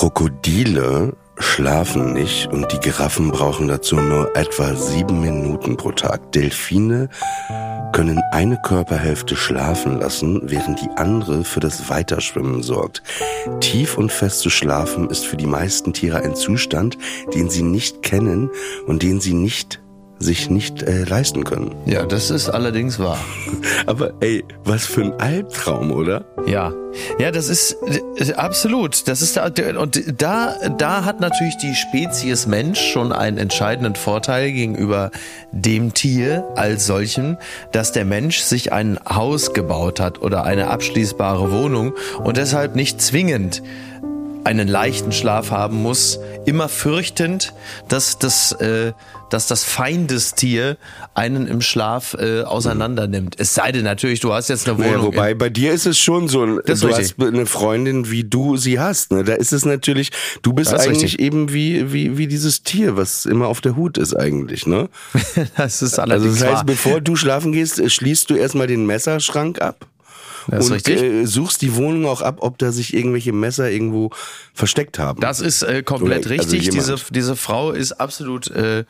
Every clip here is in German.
Krokodile schlafen nicht und die Giraffen brauchen dazu nur etwa sieben Minuten pro Tag. Delfine können eine Körperhälfte schlafen lassen, während die andere für das Weiterschwimmen sorgt. Tief und fest zu schlafen ist für die meisten Tiere ein Zustand, den sie nicht kennen und den sie nicht sich nicht äh, leisten können. Ja, das ist allerdings wahr. Aber ey, was für ein Albtraum, oder? Ja. Ja, das ist äh, absolut. Das ist da, und da, da hat natürlich die Spezies Mensch schon einen entscheidenden Vorteil gegenüber dem Tier als solchem, dass der Mensch sich ein Haus gebaut hat oder eine abschließbare Wohnung und deshalb nicht zwingend einen leichten Schlaf haben muss, immer fürchtend, dass das, äh, dass das Feindestier einen im Schlaf äh, auseinander nimmt. Es sei denn natürlich, du hast jetzt eine Wohnung. Naja, wobei bei dir ist es schon so, Das du richtig. hast eine Freundin, wie du sie hast. Ne? Da ist es natürlich, du bist eigentlich richtig. eben wie, wie, wie dieses Tier, was immer auf der Hut ist eigentlich. Ne? das ist Also allerdings das heißt, wahr. bevor du schlafen gehst, schließt du erstmal den Messerschrank ab. Das und. Äh, suchst die Wohnung auch ab, ob da sich irgendwelche Messer irgendwo versteckt haben. Das ist äh, komplett Oder- also richtig. jemand. diese, diese Frau ist absolut, äh,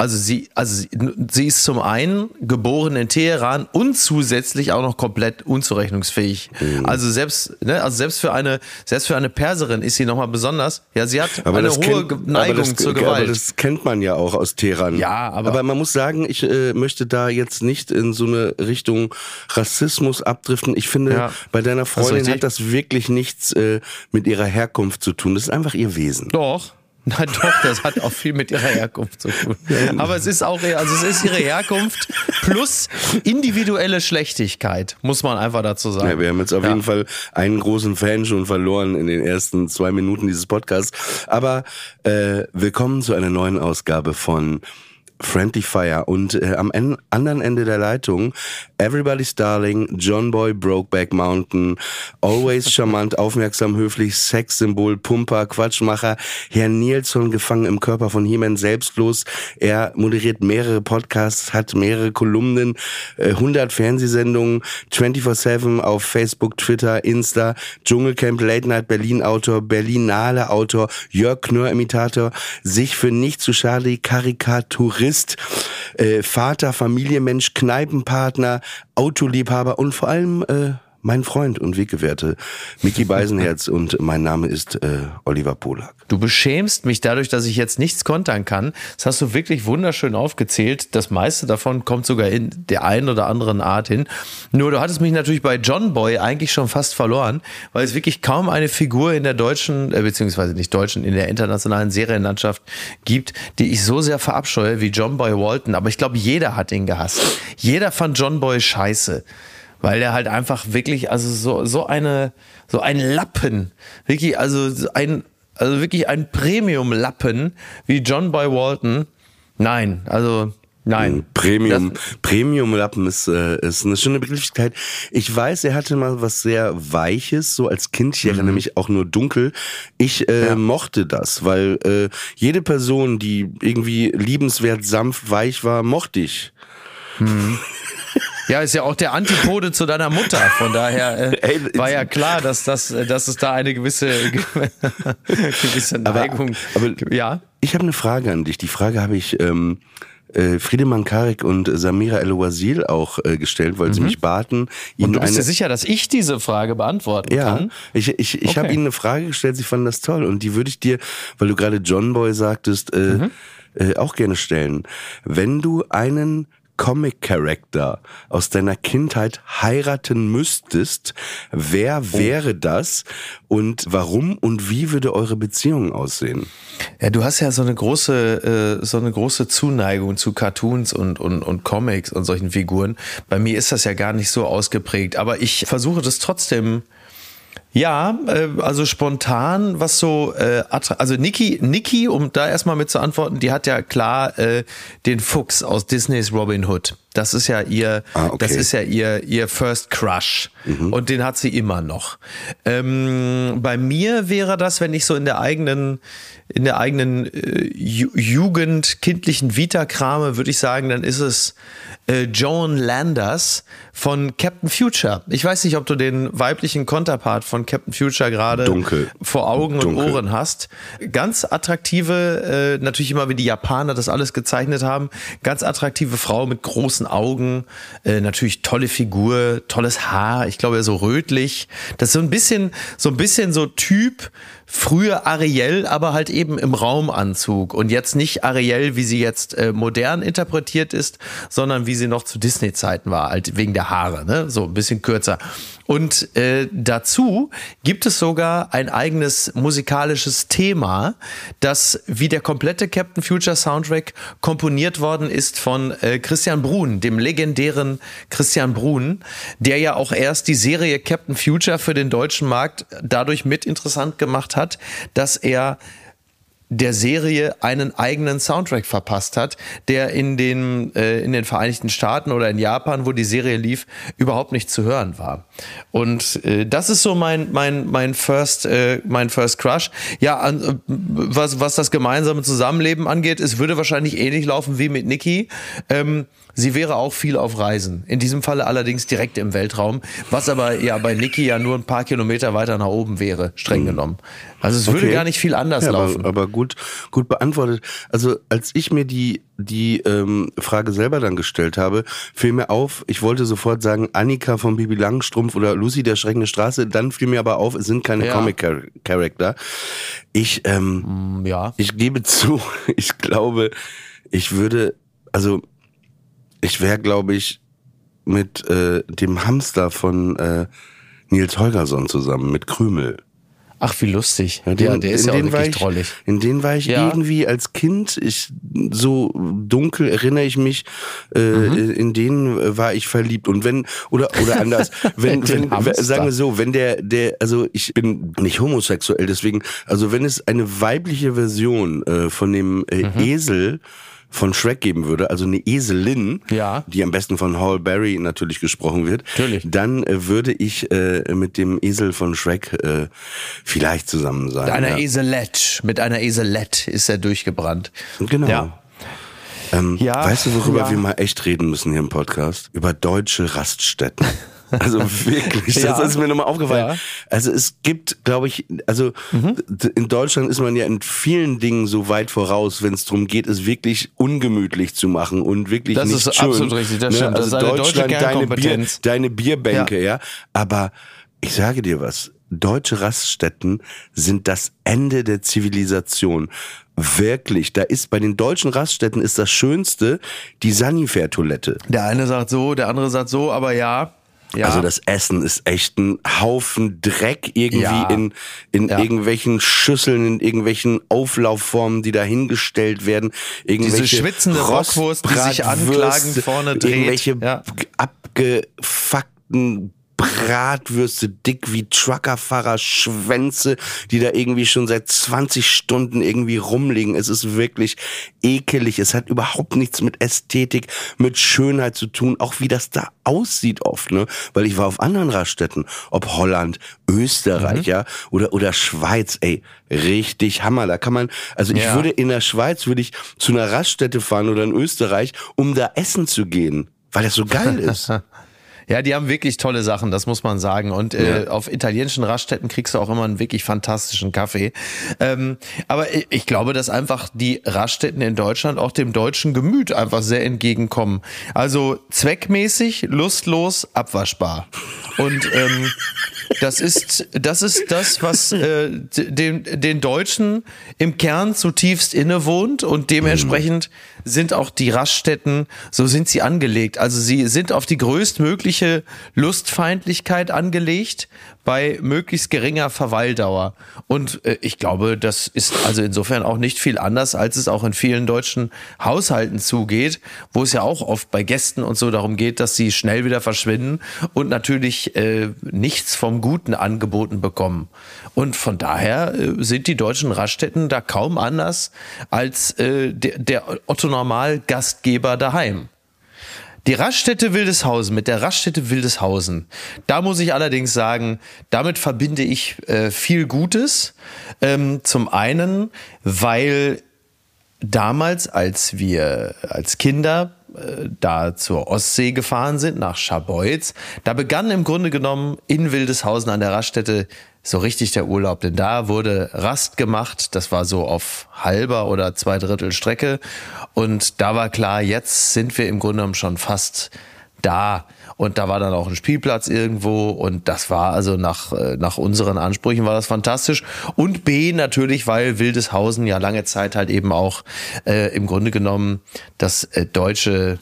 also sie, also sie, ist zum einen geboren in Teheran und zusätzlich auch noch komplett unzurechnungsfähig. Mhm. Also selbst, ne, also selbst für eine, selbst für eine Perserin ist sie nochmal besonders. Ja, sie hat aber eine das hohe kennt, aber Neigung das, zur Aber Gewalt. das kennt man ja auch aus Teheran. Ja, aber- aber man muss sagen, ich äh, möchte da jetzt nicht in so eine Richtung Rassismus abdriften. Ich finde, Ja, bei deiner Freundin richtig. hat das wirklich nichts äh, mit ihrer Herkunft zu tun. Das ist einfach ihr Wesen. Doch. Na doch, das hat auch viel mit ihrer Herkunft zu tun. Aber es ist auch, also es ist ihre Herkunft plus individuelle Schlechtigkeit, muss man einfach dazu sagen. Ja, wir haben jetzt auf Ja. jeden Fall einen großen Fan schon verloren in den ersten zwei Minuten dieses Podcasts. Aber äh, willkommen zu einer neuen Ausgabe von Friendly Fire. Und äh, am en anderen Ende der Leitung Everybody's Darling, John Boy, Brokeback Mountain, always charmant, aufmerksam, höflich, Sexsymbol, Pumper, Quatschmacher, Herr Nilsson gefangen im Körper von He-Man selbstlos. Er moderiert mehrere Podcasts, hat mehrere Kolumnen, äh, 100 Fernsehsendungen, 24-7 auf Facebook, Twitter, Insta, Dschungelcamp, Late Night Berlin Autor, Berlinale Autor, Jörg Knör Imitator, sich für nicht zu schade Karikaturist, äh, Vater, Familienmensch, Kneipenpartner, Autoliebhaber und vor allem äh, mein Freund und Weggefährte Mickey Beisenherz und mein Name ist äh, Oliver Polak. Du beschämst mich dadurch, dass ich jetzt nichts kontern kann. Das hast du wirklich wunderschön aufgezählt. Das meiste davon kommt sogar in der einen oder anderen Art hin. Nur du hattest mich natürlich bei John Boy eigentlich schon fast verloren, weil es wirklich kaum eine Figur in der deutschen, äh, beziehungsweise nicht deutschen, in der internationalen Serienlandschaft gibt, die ich so sehr verabscheue wie John Boy Walton. Aber ich glaube, jeder hat ihn gehasst. Jeder fand John Boy scheiße weil er halt einfach wirklich, also so, so eine, so ein Lappen, wirklich, also so ein, also wirklich ein Premium-Lappen wie John Boy Walton. Nein, also Nein. Premium, Premium-Lappen ist, äh, ist eine schöne Begrifflichkeit. Ich weiß, er hatte mal was sehr Weiches, so als Kind. Ich erinnere mich auch nur dunkel. Ich äh, Ja. mochte das, weil äh, jede Person, die irgendwie liebenswert sanft weich war, mochte ich. Ja, ist ja auch der Antipode zu deiner Mutter. Von daher äh, Ey, war ja klar, dass, das, äh, dass es da eine gewisse, gewisse Neigung aber- Ja. Ich habe eine Frage an dich. Die Frage habe ich ähm, äh, Friedemann Karik und Samira El-Wazil auch äh, gestellt, weil sie mich baten, ihnen Und du bist eine dir sicher, dass ich diese Frage beantworten Ja, kann? ich, ich, ich habe Okay. Ihnen eine Frage gestellt, Sie fanden das toll und die würde ich dir, weil du gerade John Boy sagtest, äh, Mhm. äh, auch gerne stellen. Wenn du einen Comic-Character aus deiner Kindheit heiraten müsstest, Oh. wer wäre das und warum und wie würde eure Beziehung aussehen? Ja, du hast ja so eine große, äh, so eine große Zuneigung zu Cartoons und, und, und Comics und solchen Figuren. Bei mir ist das ja gar nicht so ausgeprägt, aber ich versuche das trotzdem. Ja, äh, also spontan, was so, äh, also Niki, Niki, um da erstmal mit zu antworten, die hat ja klar äh, den Fuchs aus Disneys Robin Hood. Das ist ja ihr, Ah, okay. das ist ja ihr, ihr First Crush. Und den hat sie immer noch. Ähm, bei mir wäre das, wenn ich so in der eigenen, in der eigenen äh, Ju Jugend, kindlichen Vita krame, würde ich sagen, dann ist es äh, Joan Landers von Captain Future. Ich weiß nicht, ob du den weiblichen Konterpart von Captain Future gerade vor Augen Dunkel. und Ohren hast. Ganz attraktive, äh, natürlich immer wie die Japaner das alles gezeichnet haben, ganz attraktive Frau mit großen Augen, äh, natürlich tolle Figur, tolles Haar, ich glaube so rötlich. Das ist so ein bisschen, so ein bisschen so Typ früher Ariel, aber halt eben im Raumanzug und jetzt nicht Ariel, wie sie jetzt äh, modern interpretiert ist, sondern wie sie noch zu Disney-Zeiten war, halt wegen der Haare, ne? so ein bisschen kürzer. Und äh, dazu gibt es sogar ein eigenes musikalisches Thema, das wie der komplette Captain Future Soundtrack komponiert worden ist von äh, Christian Brun, dem legendären Christian Brun, der ja auch erst die Serie Captain Future für den deutschen Markt dadurch mit interessant gemacht hat, dass er der Serie einen eigenen Soundtrack verpasst hat, der in den, äh, in den Vereinigten Staaten oder in Japan, wo die Serie lief, überhaupt nicht zu hören war. Und äh, das ist so mein, mein, mein, First, äh, mein First Crush. Ja, an, äh, was, was das gemeinsame Zusammenleben angeht, es würde wahrscheinlich ähnlich laufen wie mit Nikki. Ähm, sie wäre auch viel auf Reisen. In diesem Falle allerdings direkt im Weltraum, was aber ja bei Nikki ja nur ein paar Kilometer weiter nach oben wäre, streng genommen. Also es würde Okay. gar nicht viel anders ja, laufen. Aber, aber gut, gut beantwortet. Also als ich mir die die ähm, Frage selber dann gestellt habe, fiel mir auf, ich wollte sofort sagen Annika von Bibi Langstrumpf oder Lucy der schreckende Straße. Dann fiel mir aber auf, es sind keine Ja. Comic-Charakter. Ich ähm, ja. ich gebe zu, ich glaube, ich würde, also ich wäre, glaube ich, mit äh, dem Hamster von äh, Nils Holgersson zusammen, mit Krümel. Ach, wie lustig. Ja, den- der ist in ja auch den war wirklich ich, drollig. In den war ich Ja. irgendwie als Kind, ich so dunkel erinnere ich mich, äh, Mhm. in den war ich verliebt. Und wenn, oder, oder anders, wenn, wenn, Hamster. sagen wir so, wenn der, der, also ich bin nicht homosexuell, deswegen, also wenn es eine weibliche Version äh, von dem äh, Mhm. Esel von Shrek geben würde, also eine Eselin, Ja. die am besten von Hall Berry natürlich gesprochen wird, Natürlich. dann äh, würde ich äh, mit dem Esel von Shrek äh, vielleicht zusammen sein. Mit einer ja. Eselette, mit einer Eselette ist er durchgebrannt. Genau. Ja. Ähm, Ja, weißt du, worüber ja. wir mal echt reden müssen hier im Podcast? Über deutsche Raststätten. Also wirklich, das Ja. ist mir nochmal aufgefallen. Ja. Mhm. Also es gibt, glaube ich, also d- in Deutschland ist man ja in vielen Dingen so weit voraus, wenn es darum geht, es wirklich ungemütlich zu machen und wirklich Das nicht ist schön. absolut richtig, das stimmt. Das Also ist eine deutsche Deutschland, deine, Bier, deine Bierbänke, ja. Aber ich sage dir was, deutsche Raststätten sind das Ende der Zivilisation. Wirklich, da ist bei den deutschen Raststätten ist das Schönste die Sanifair-Toilette. Der eine sagt so, der andere sagt so, aber ja. Ja. Also das Essen ist echt ein Haufen Dreck irgendwie Ja. in, in Ja. irgendwelchen Schüsseln, in irgendwelchen Auflaufformen, die da hingestellt werden. Irgendwelche Diese schwitzende Bockwurst, die sich anklagend vorne dreht. Irgendwelche abgefuckten Bratwürste, dick wie Truckerfahrer, Schwänze, die da irgendwie schon seit 20 Stunden irgendwie rumliegen. Es ist wirklich ekelig. Es hat überhaupt nichts mit Ästhetik, mit Schönheit zu tun, auch wie das da aussieht oft, ne? Weil ich war auf anderen Raststätten, ob Holland, Österreich, mhm. ja, oder, oder Schweiz, ey, richtig Hammer. Da kann man, also ich ja. würde in der Schweiz, würde ich zu einer Raststätte fahren oder in Österreich, um da essen zu gehen, weil das so geil ist. Ja, die haben wirklich tolle Sachen, das muss man sagen. Und äh, ja. auf italienischen Raststätten kriegst du auch immer einen wirklich fantastischen Kaffee. Ähm, aber ich glaube, dass einfach die Raststätten in Deutschland auch dem deutschen Gemüt einfach sehr entgegenkommen. Also zweckmäßig, lustlos, abwaschbar. Und ähm, das ist das ist das, was äh, den, den Deutschen im Kern zutiefst innewohnt und dementsprechend sind auch die Raststätten, so sind sie angelegt. Also sie sind auf die größtmögliche Lustfeindlichkeit angelegt bei möglichst geringer Verweildauer. Und äh, ich glaube, das ist also insofern auch nicht viel anders, als es auch in vielen deutschen Haushalten zugeht, wo es ja auch oft bei Gästen und so darum geht, dass sie schnell wieder verschwinden und natürlich äh, nichts vom Guten angeboten bekommen. Und von daher äh, sind die deutschen Raststätten da kaum anders als äh, der, der Otto Normal Gastgeber daheim. Die Raststätte Wildeshausen mit der Raststätte Wildeshausen, da muss ich allerdings sagen, damit verbinde ich äh, viel Gutes. Ähm, zum einen, weil damals, als wir als Kinder äh, da zur Ostsee gefahren sind, nach Scharbeutz, da begann im Grunde genommen in Wildeshausen an der Raststätte so richtig der Urlaub, denn da wurde Rast gemacht, das war so auf halber oder zwei Drittel Strecke. Und da war klar, jetzt sind wir im Grunde genommen schon fast da. Und da war dann auch ein Spielplatz irgendwo. Und das war also nach, äh, nach unseren Ansprüchen war das fantastisch. Und B natürlich, weil Wildeshausen ja lange Zeit halt eben auch äh, im Grunde genommen das äh, deutsche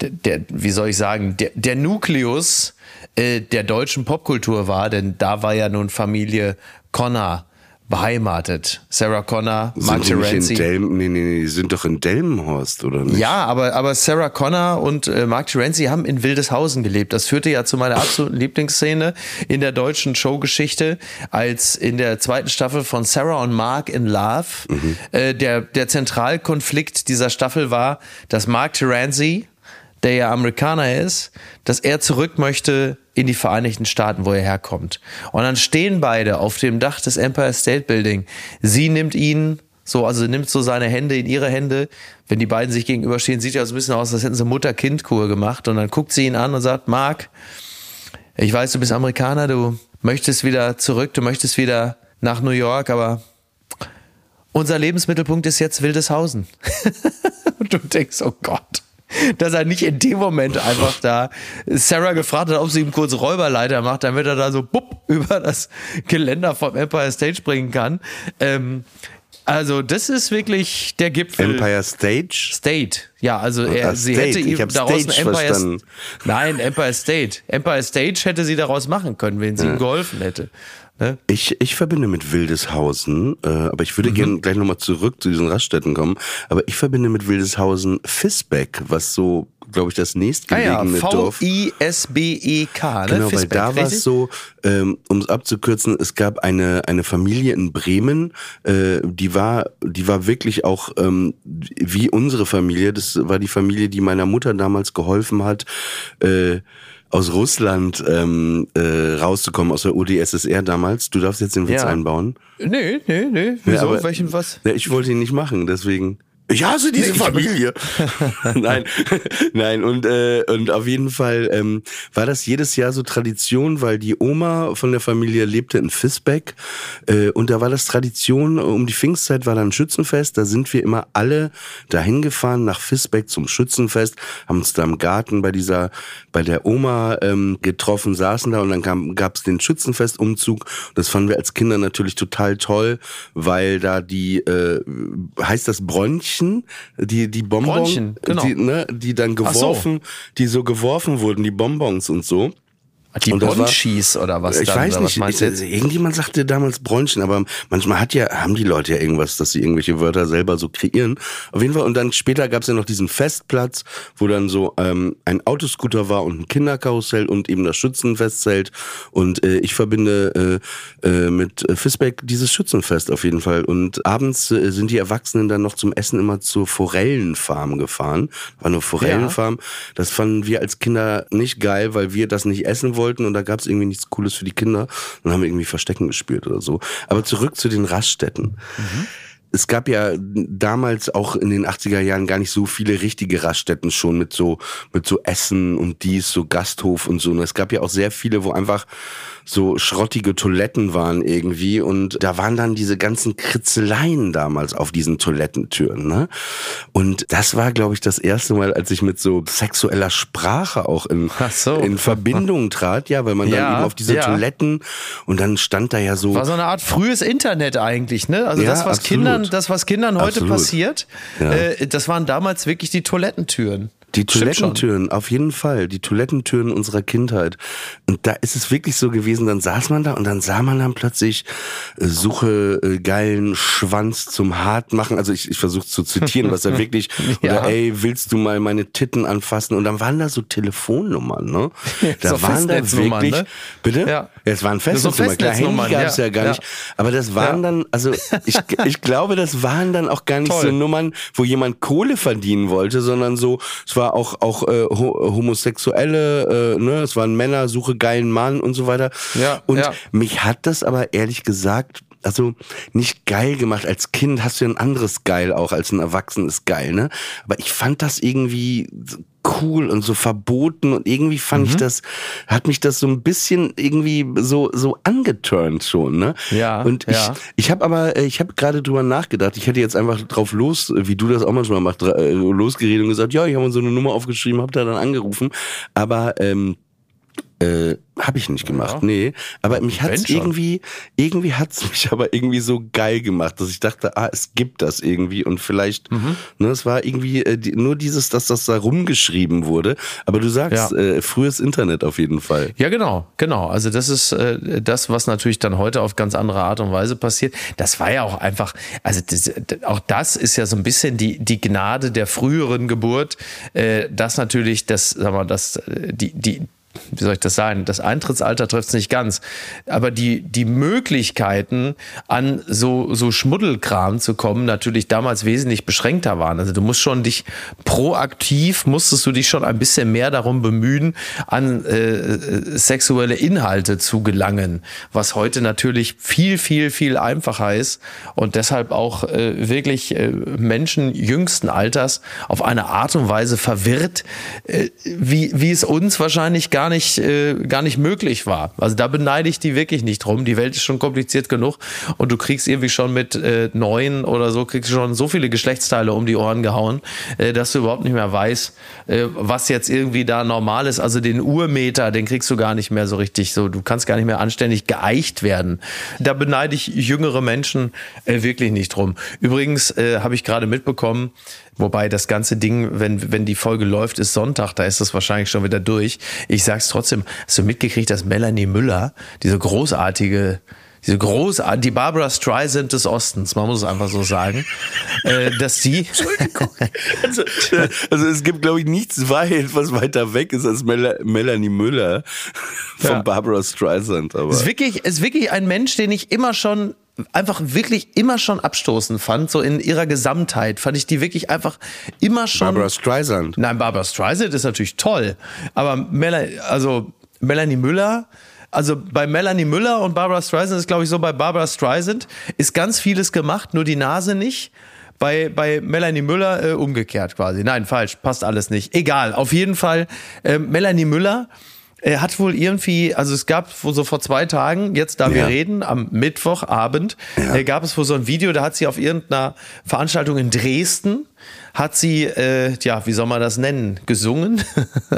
der, der, wie soll ich sagen, der, der Nukleus äh, der deutschen Popkultur war, denn da war ja nun Familie Connor beheimatet. Sarah Connor, Mark Terenzi. Nee, nee, nee, die sind doch in Delmenhorst, oder nicht? Ja, aber, aber Sarah Connor und äh, Mark Terenzi haben in Wildeshausen gelebt. Das führte ja zu meiner absoluten Lieblingsszene in der deutschen Showgeschichte, als in der zweiten Staffel von Sarah und Mark in Love mhm. äh, der, der Zentralkonflikt dieser Staffel war, dass Mark Terenzi, der ja Amerikaner ist, dass er zurück möchte in die Vereinigten Staaten, wo er herkommt. Und dann stehen beide auf dem Dach des Empire State Building. Sie nimmt ihn so, also nimmt so seine Hände in ihre Hände. Wenn die beiden sich gegenüberstehen, sieht ja so ein bisschen aus, als hätten sie Mutter-Kind-Kur gemacht. Und dann guckt sie ihn an und sagt, Mark, ich weiß, du bist Amerikaner, du möchtest wieder zurück, du möchtest wieder nach New York, aber unser Lebensmittelpunkt ist jetzt Wildeshausen. und du denkst, oh Gott dass er nicht in dem Moment einfach da Sarah gefragt hat, ob sie ihm kurz Räuberleiter macht, damit er da so bupp über das Geländer vom Empire State springen kann. Ähm, also das ist wirklich der Gipfel. Empire Stage? State. Ja, also er, sie State. hätte ihm daraus ein Empire verstanden. Nein, Empire State. Empire Stage hätte sie daraus machen können, wenn sie ja. ihm geholfen hätte. Ne? Ich, ich verbinde mit Wildeshausen, äh, aber ich würde mhm. gerne gleich nochmal zurück zu diesen Raststätten kommen, aber ich verbinde mit Wildeshausen Fisbeck, was so glaube ich, das nächstgelegene ah ja, Dorf. V-I-S-B-E-K, ne? Genau, weil da war es so, ähm, um es abzukürzen, es gab eine, eine Familie in Bremen, äh, die war, die war wirklich auch ähm, wie unsere Familie. Das war die Familie, die meiner Mutter damals geholfen hat, äh, aus Russland ähm, äh, rauszukommen, aus der UdSSR damals. Du darfst jetzt den Witz ja. einbauen. Nee, nee, nee. Wieso? Ja, aber, Welchen was? Ja, ich wollte ihn nicht machen, deswegen. Ich hasse diese Familie. nein, nein und äh, und auf jeden Fall ähm, war das jedes Jahr so Tradition, weil die Oma von der Familie lebte in Fisbeck äh, und da war das Tradition. Um die Pfingstzeit war dann ein Schützenfest. Da sind wir immer alle dahin gefahren nach Fisbeck zum Schützenfest, haben uns da im Garten bei dieser bei der Oma ähm, getroffen, saßen da und dann gab es den Schützenfestumzug. Das fanden wir als Kinder natürlich total toll, weil da die äh, heißt das Bronch Bronchen, die, die Bonbons, genau. die, ne, die dann geworfen, so. die so geworfen wurden, die Bonbons und so. Die Bronchis oder was Ich dann, weiß oder was nicht, meinst ich, irgendjemand sagte damals Bronchen, aber manchmal hat ja, haben die Leute ja irgendwas, dass sie irgendwelche Wörter selber so kreieren. Auf jeden Fall, und dann später gab es ja noch diesen Festplatz, wo dann so ähm, ein Autoscooter war und ein Kinderkarussell und eben das Schützenfestzelt. Und äh, ich verbinde äh, äh, mit Fisbeck dieses Schützenfest auf jeden Fall. Und abends äh, sind die Erwachsenen dann noch zum Essen immer zur Forellenfarm gefahren. War eine Forellenfarm. Das fanden wir als Kinder nicht geil, weil wir das nicht essen wollten und da gab es irgendwie nichts Cooles für die Kinder. Dann haben wir irgendwie Verstecken gespielt oder so. Aber zurück zu den Raststätten. Es gab ja damals auch in den 80er Jahren gar nicht so viele richtige Raststätten schon mit so, mit so Essen und dies, so Gasthof und so. Und es gab ja auch sehr viele, wo einfach so schrottige Toiletten waren irgendwie und da waren dann diese ganzen Kritzeleien damals auf diesen Toilettentüren, ne? Und das war, glaube ich, das erste Mal, als ich mit so sexueller Sprache auch in, so. in Verbindung trat, ja, weil man dann Ja, eben auf diese ja. Toiletten und dann stand da ja so War so eine Art frühes Internet eigentlich, ne? Also Ja, das, was absolut. Kindern, das, was Kindern heute Absolut. passiert, äh, das waren damals wirklich die Toilettentüren. Die. Toilettentüren, auf jeden Fall. Die Toilettentüren unserer Kindheit. Und da ist es wirklich so gewesen, dann saß man da und dann sah man dann plötzlich, äh, suche äh, geilen Schwanz zum Hart machen. Also ich, ich versuche zu zitieren, was da wirklich, Ja. oder ey, willst du mal meine Titten anfassen? Und dann waren da so Telefonnummern, ne? Da So waren da wirklich, ne? bitte? Ja. es waren So Festnetznummern. Klar, Handy gab es ja. ja. gar nicht. Aber das waren dann, also ich, ich glaube, das waren dann auch gar nicht Toll. so Nummern, wo jemand Kohle verdienen wollte, sondern so, es war auch, auch äh, ho Homosexuelle, äh, ne, es waren Männer, suche geilen Mann und so weiter. Ja, und ja. mich hat das aber ehrlich gesagt, also nicht geil gemacht. Als Kind hast du ja ein anderes Geil auch, als ein Erwachsenes Geil, ne? Aber ich fand das irgendwie cool und so verboten und irgendwie fand Mhm. ich das, hat mich das so ein bisschen irgendwie so, so angeturnt schon, ne? Ja, Und ich, ja. ich habe aber, äh, ich habe gerade drüber nachgedacht. Ich hätte jetzt einfach drauf los, wie du das auch manchmal machst, äh, losgeredet und gesagt, ja, ich habe so eine Nummer aufgeschrieben, habe da dann angerufen. Aber ähm, äh, habe ich nicht gemacht, Ja. nee. Aber mich hat's irgendwie, irgendwie hat's mich aber irgendwie so geil gemacht, dass ich dachte, ah, es gibt das irgendwie und vielleicht, Mhm. ne, es war irgendwie äh, die, nur dieses, dass das da rumgeschrieben wurde. Aber du sagst, Ja. äh, frühes Internet auf jeden Fall. Ja, genau, genau. Also das ist äh, das, was natürlich dann heute auf ganz andere Art und Weise passiert. Das war ja auch einfach, also das, auch das ist ja so ein bisschen die, die Gnade der früheren Geburt, äh, dass natürlich das, sag mal, das, äh, die, die, wie soll ich das sagen? Das Eintrittsalter trifft es nicht ganz. Aber die, die Möglichkeiten, an so, so Schmuddelkram zu kommen, natürlich damals wesentlich beschränkter waren. Also du musst schon dich proaktiv, musstest du dich schon ein bisschen mehr darum bemühen, an äh, sexuelle Inhalte zu gelangen, was heute natürlich viel, viel, viel einfacher ist und deshalb auch äh, wirklich äh, Menschen jüngsten Alters auf eine Art und Weise verwirrt, äh, wie, wie es uns wahrscheinlich gar nicht, äh, gar nicht möglich war. Also da beneide ich die wirklich nicht drum. Die Welt ist schon kompliziert genug und du kriegst irgendwie schon mit äh, neun oder so, kriegst schon so viele Geschlechtsteile um die Ohren gehauen, äh, dass du überhaupt nicht mehr weißt, äh, was jetzt irgendwie da normal ist. Also den Urmeter, den kriegst du gar nicht mehr so richtig so. Du kannst gar nicht mehr anständig geeicht werden. Da beneide ich jüngere Menschen äh, wirklich nicht drum. Übrigens äh, habe ich gerade mitbekommen, Wobei das ganze Ding, wenn, wenn die Folge läuft, ist Sonntag, da ist das wahrscheinlich schon wieder durch. Ich sag's trotzdem, hast du mitgekriegt, dass Melanie Müller, diese großartige, diese großartige, die Barbara Streisand des Ostens, man muss es einfach so sagen, äh, dass sie, Also, äh, also es gibt, glaube ich, nichts weit, was weiter weg ist als Mel Melanie Müller von Ja. Barbara Streisand. Aber ist wirklich, ist wirklich ein Mensch, den ich immer schon einfach wirklich immer schon abstoßend fand, so in ihrer Gesamtheit fand ich die wirklich einfach immer schon Barbara Streisand. Nein, Barbara Streisand ist natürlich toll, aber Melanie, also Melanie Müller, also bei Melanie Müller und Barbara Streisand ist glaube ich so, bei Barbara Streisand ist ganz vieles gemacht, nur die Nase nicht. Bei, bei Melanie Müller äh, umgekehrt quasi. Nein, falsch, passt alles nicht. Egal, auf jeden Fall, äh, Melanie Müller äh, hat wohl irgendwie, also es gab wohl so vor zwei Tagen, jetzt da wir Ja. reden, am Mittwochabend, äh, gab es wohl so ein Video, da hat sie auf irgendeiner Veranstaltung in Dresden hat sie, äh, ja, wie soll man das nennen, gesungen.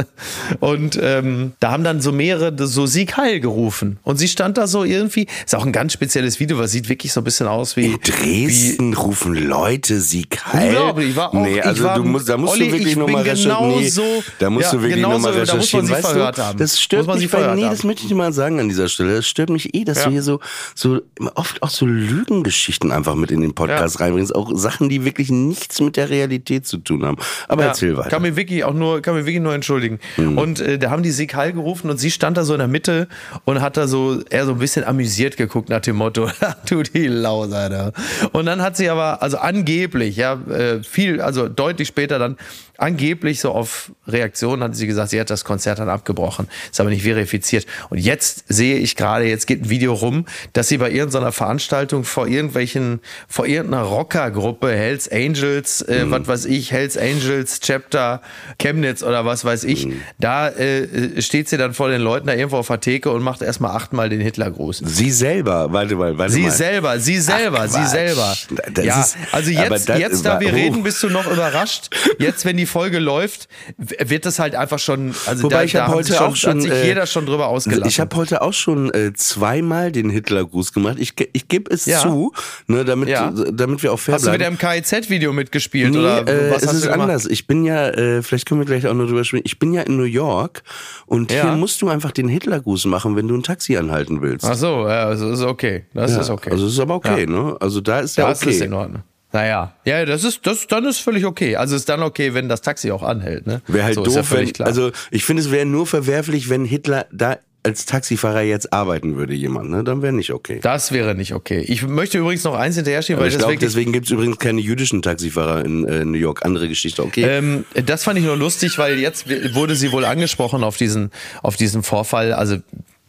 und ähm, da haben dann so mehrere so Sieg Heil gerufen. Und sie stand da so irgendwie, ist auch ein ganz spezielles Video, weil sieht wirklich so ein bisschen aus wie. In Dresden wie, rufen Leute Sieg Heil. Unglaublich, ich war auch, nee, also ich war, du musst, da musst Olli, du wirklich ich nochmal recherchieren. genau Nee, so- da musst ja, du wirklich genau nochmal so, da muss man recherchieren. sie weißt verhört du, haben. das stört man mich bei, nee, haben. das möchte ich dir mal sagen an dieser Stelle. Das stört mich eh, dass Ja. du hier so, so oft auch so Lügengeschichten einfach mit in den Podcast reinbringst. Auch Sachen, die wirklich nichts mit der Realität zu tun haben. Aber Ja, erzähl weiter. Kann mir wirklich auch nur, kann mir wirklich nur entschuldigen. Und äh, da haben die Heil gerufen und sie stand da so in der Mitte und hat da so eher so ein bisschen amüsiert geguckt nach dem Motto, du die Laus, Alter. Und dann hat sie aber, also angeblich, ja, äh, viel, also deutlich später dann, angeblich so auf Reaktion hat sie gesagt, sie hat das Konzert dann abgebrochen. Ist aber nicht verifiziert. Und jetzt sehe ich gerade, jetzt geht ein Video rum, dass sie bei irgendeiner Veranstaltung vor irgendwelchen, vor irgendeiner Rockergruppe, Hells Angels, äh, was weiß ich, Hells Angels Chapter Chemnitz oder was weiß ich, da äh, steht sie dann vor den Leuten da irgendwo auf der Theke und macht erstmal achtmal den Hitlergruß. Sie selber, warte mal, warte Sie mal. selber, sie selber, Ach, sie selber. Das ja, ist- also jetzt, jetzt da wir reden, bist du noch überrascht. Jetzt, wenn die Folge läuft, wird das halt einfach schon, also Wobei da, ich habe heute schon, auch schon, hat sich äh, jeder schon drüber ausgelassen. Ich habe heute auch schon äh, zweimal den Hitlergruß gemacht. Ich, ich gebe es Ja. zu, ne, damit, Ja. damit wir auch fair Hast du bleiben. wieder im KIZ-Video mitgespielt Nee, oder äh, was es hast ist du anders. Ich bin ja, äh, vielleicht können wir gleich auch noch drüber sprechen. Ich bin ja in New York und Ja. hier musst du einfach den Hitlergruß machen, wenn du ein Taxi anhalten willst. Ach so, ja, das ist okay. Das ist okay. Also ist aber okay, ne? Also da ist ja das okay. ist in Ordnung. Naja, ja, das ist, das, dann ist völlig okay. Also ist dann okay, wenn das Taxi auch anhält, ne? Wäre halt so, ja doof, völlig wenn, klar. also ich finde, es wäre nur verwerflich, wenn Hitler da als Taxifahrer jetzt arbeiten würde, jemand, ne? Dann wäre nicht okay. das wäre nicht okay. Ich möchte übrigens noch eins hinterher schieben, weil ich glaube, wirklich deswegen gibt es übrigens keine jüdischen Taxifahrer in äh, New York. Andere Geschichte, okay. Ähm, das fand ich nur lustig, weil jetzt wurde sie wohl angesprochen auf diesen, auf diesen Vorfall. Also,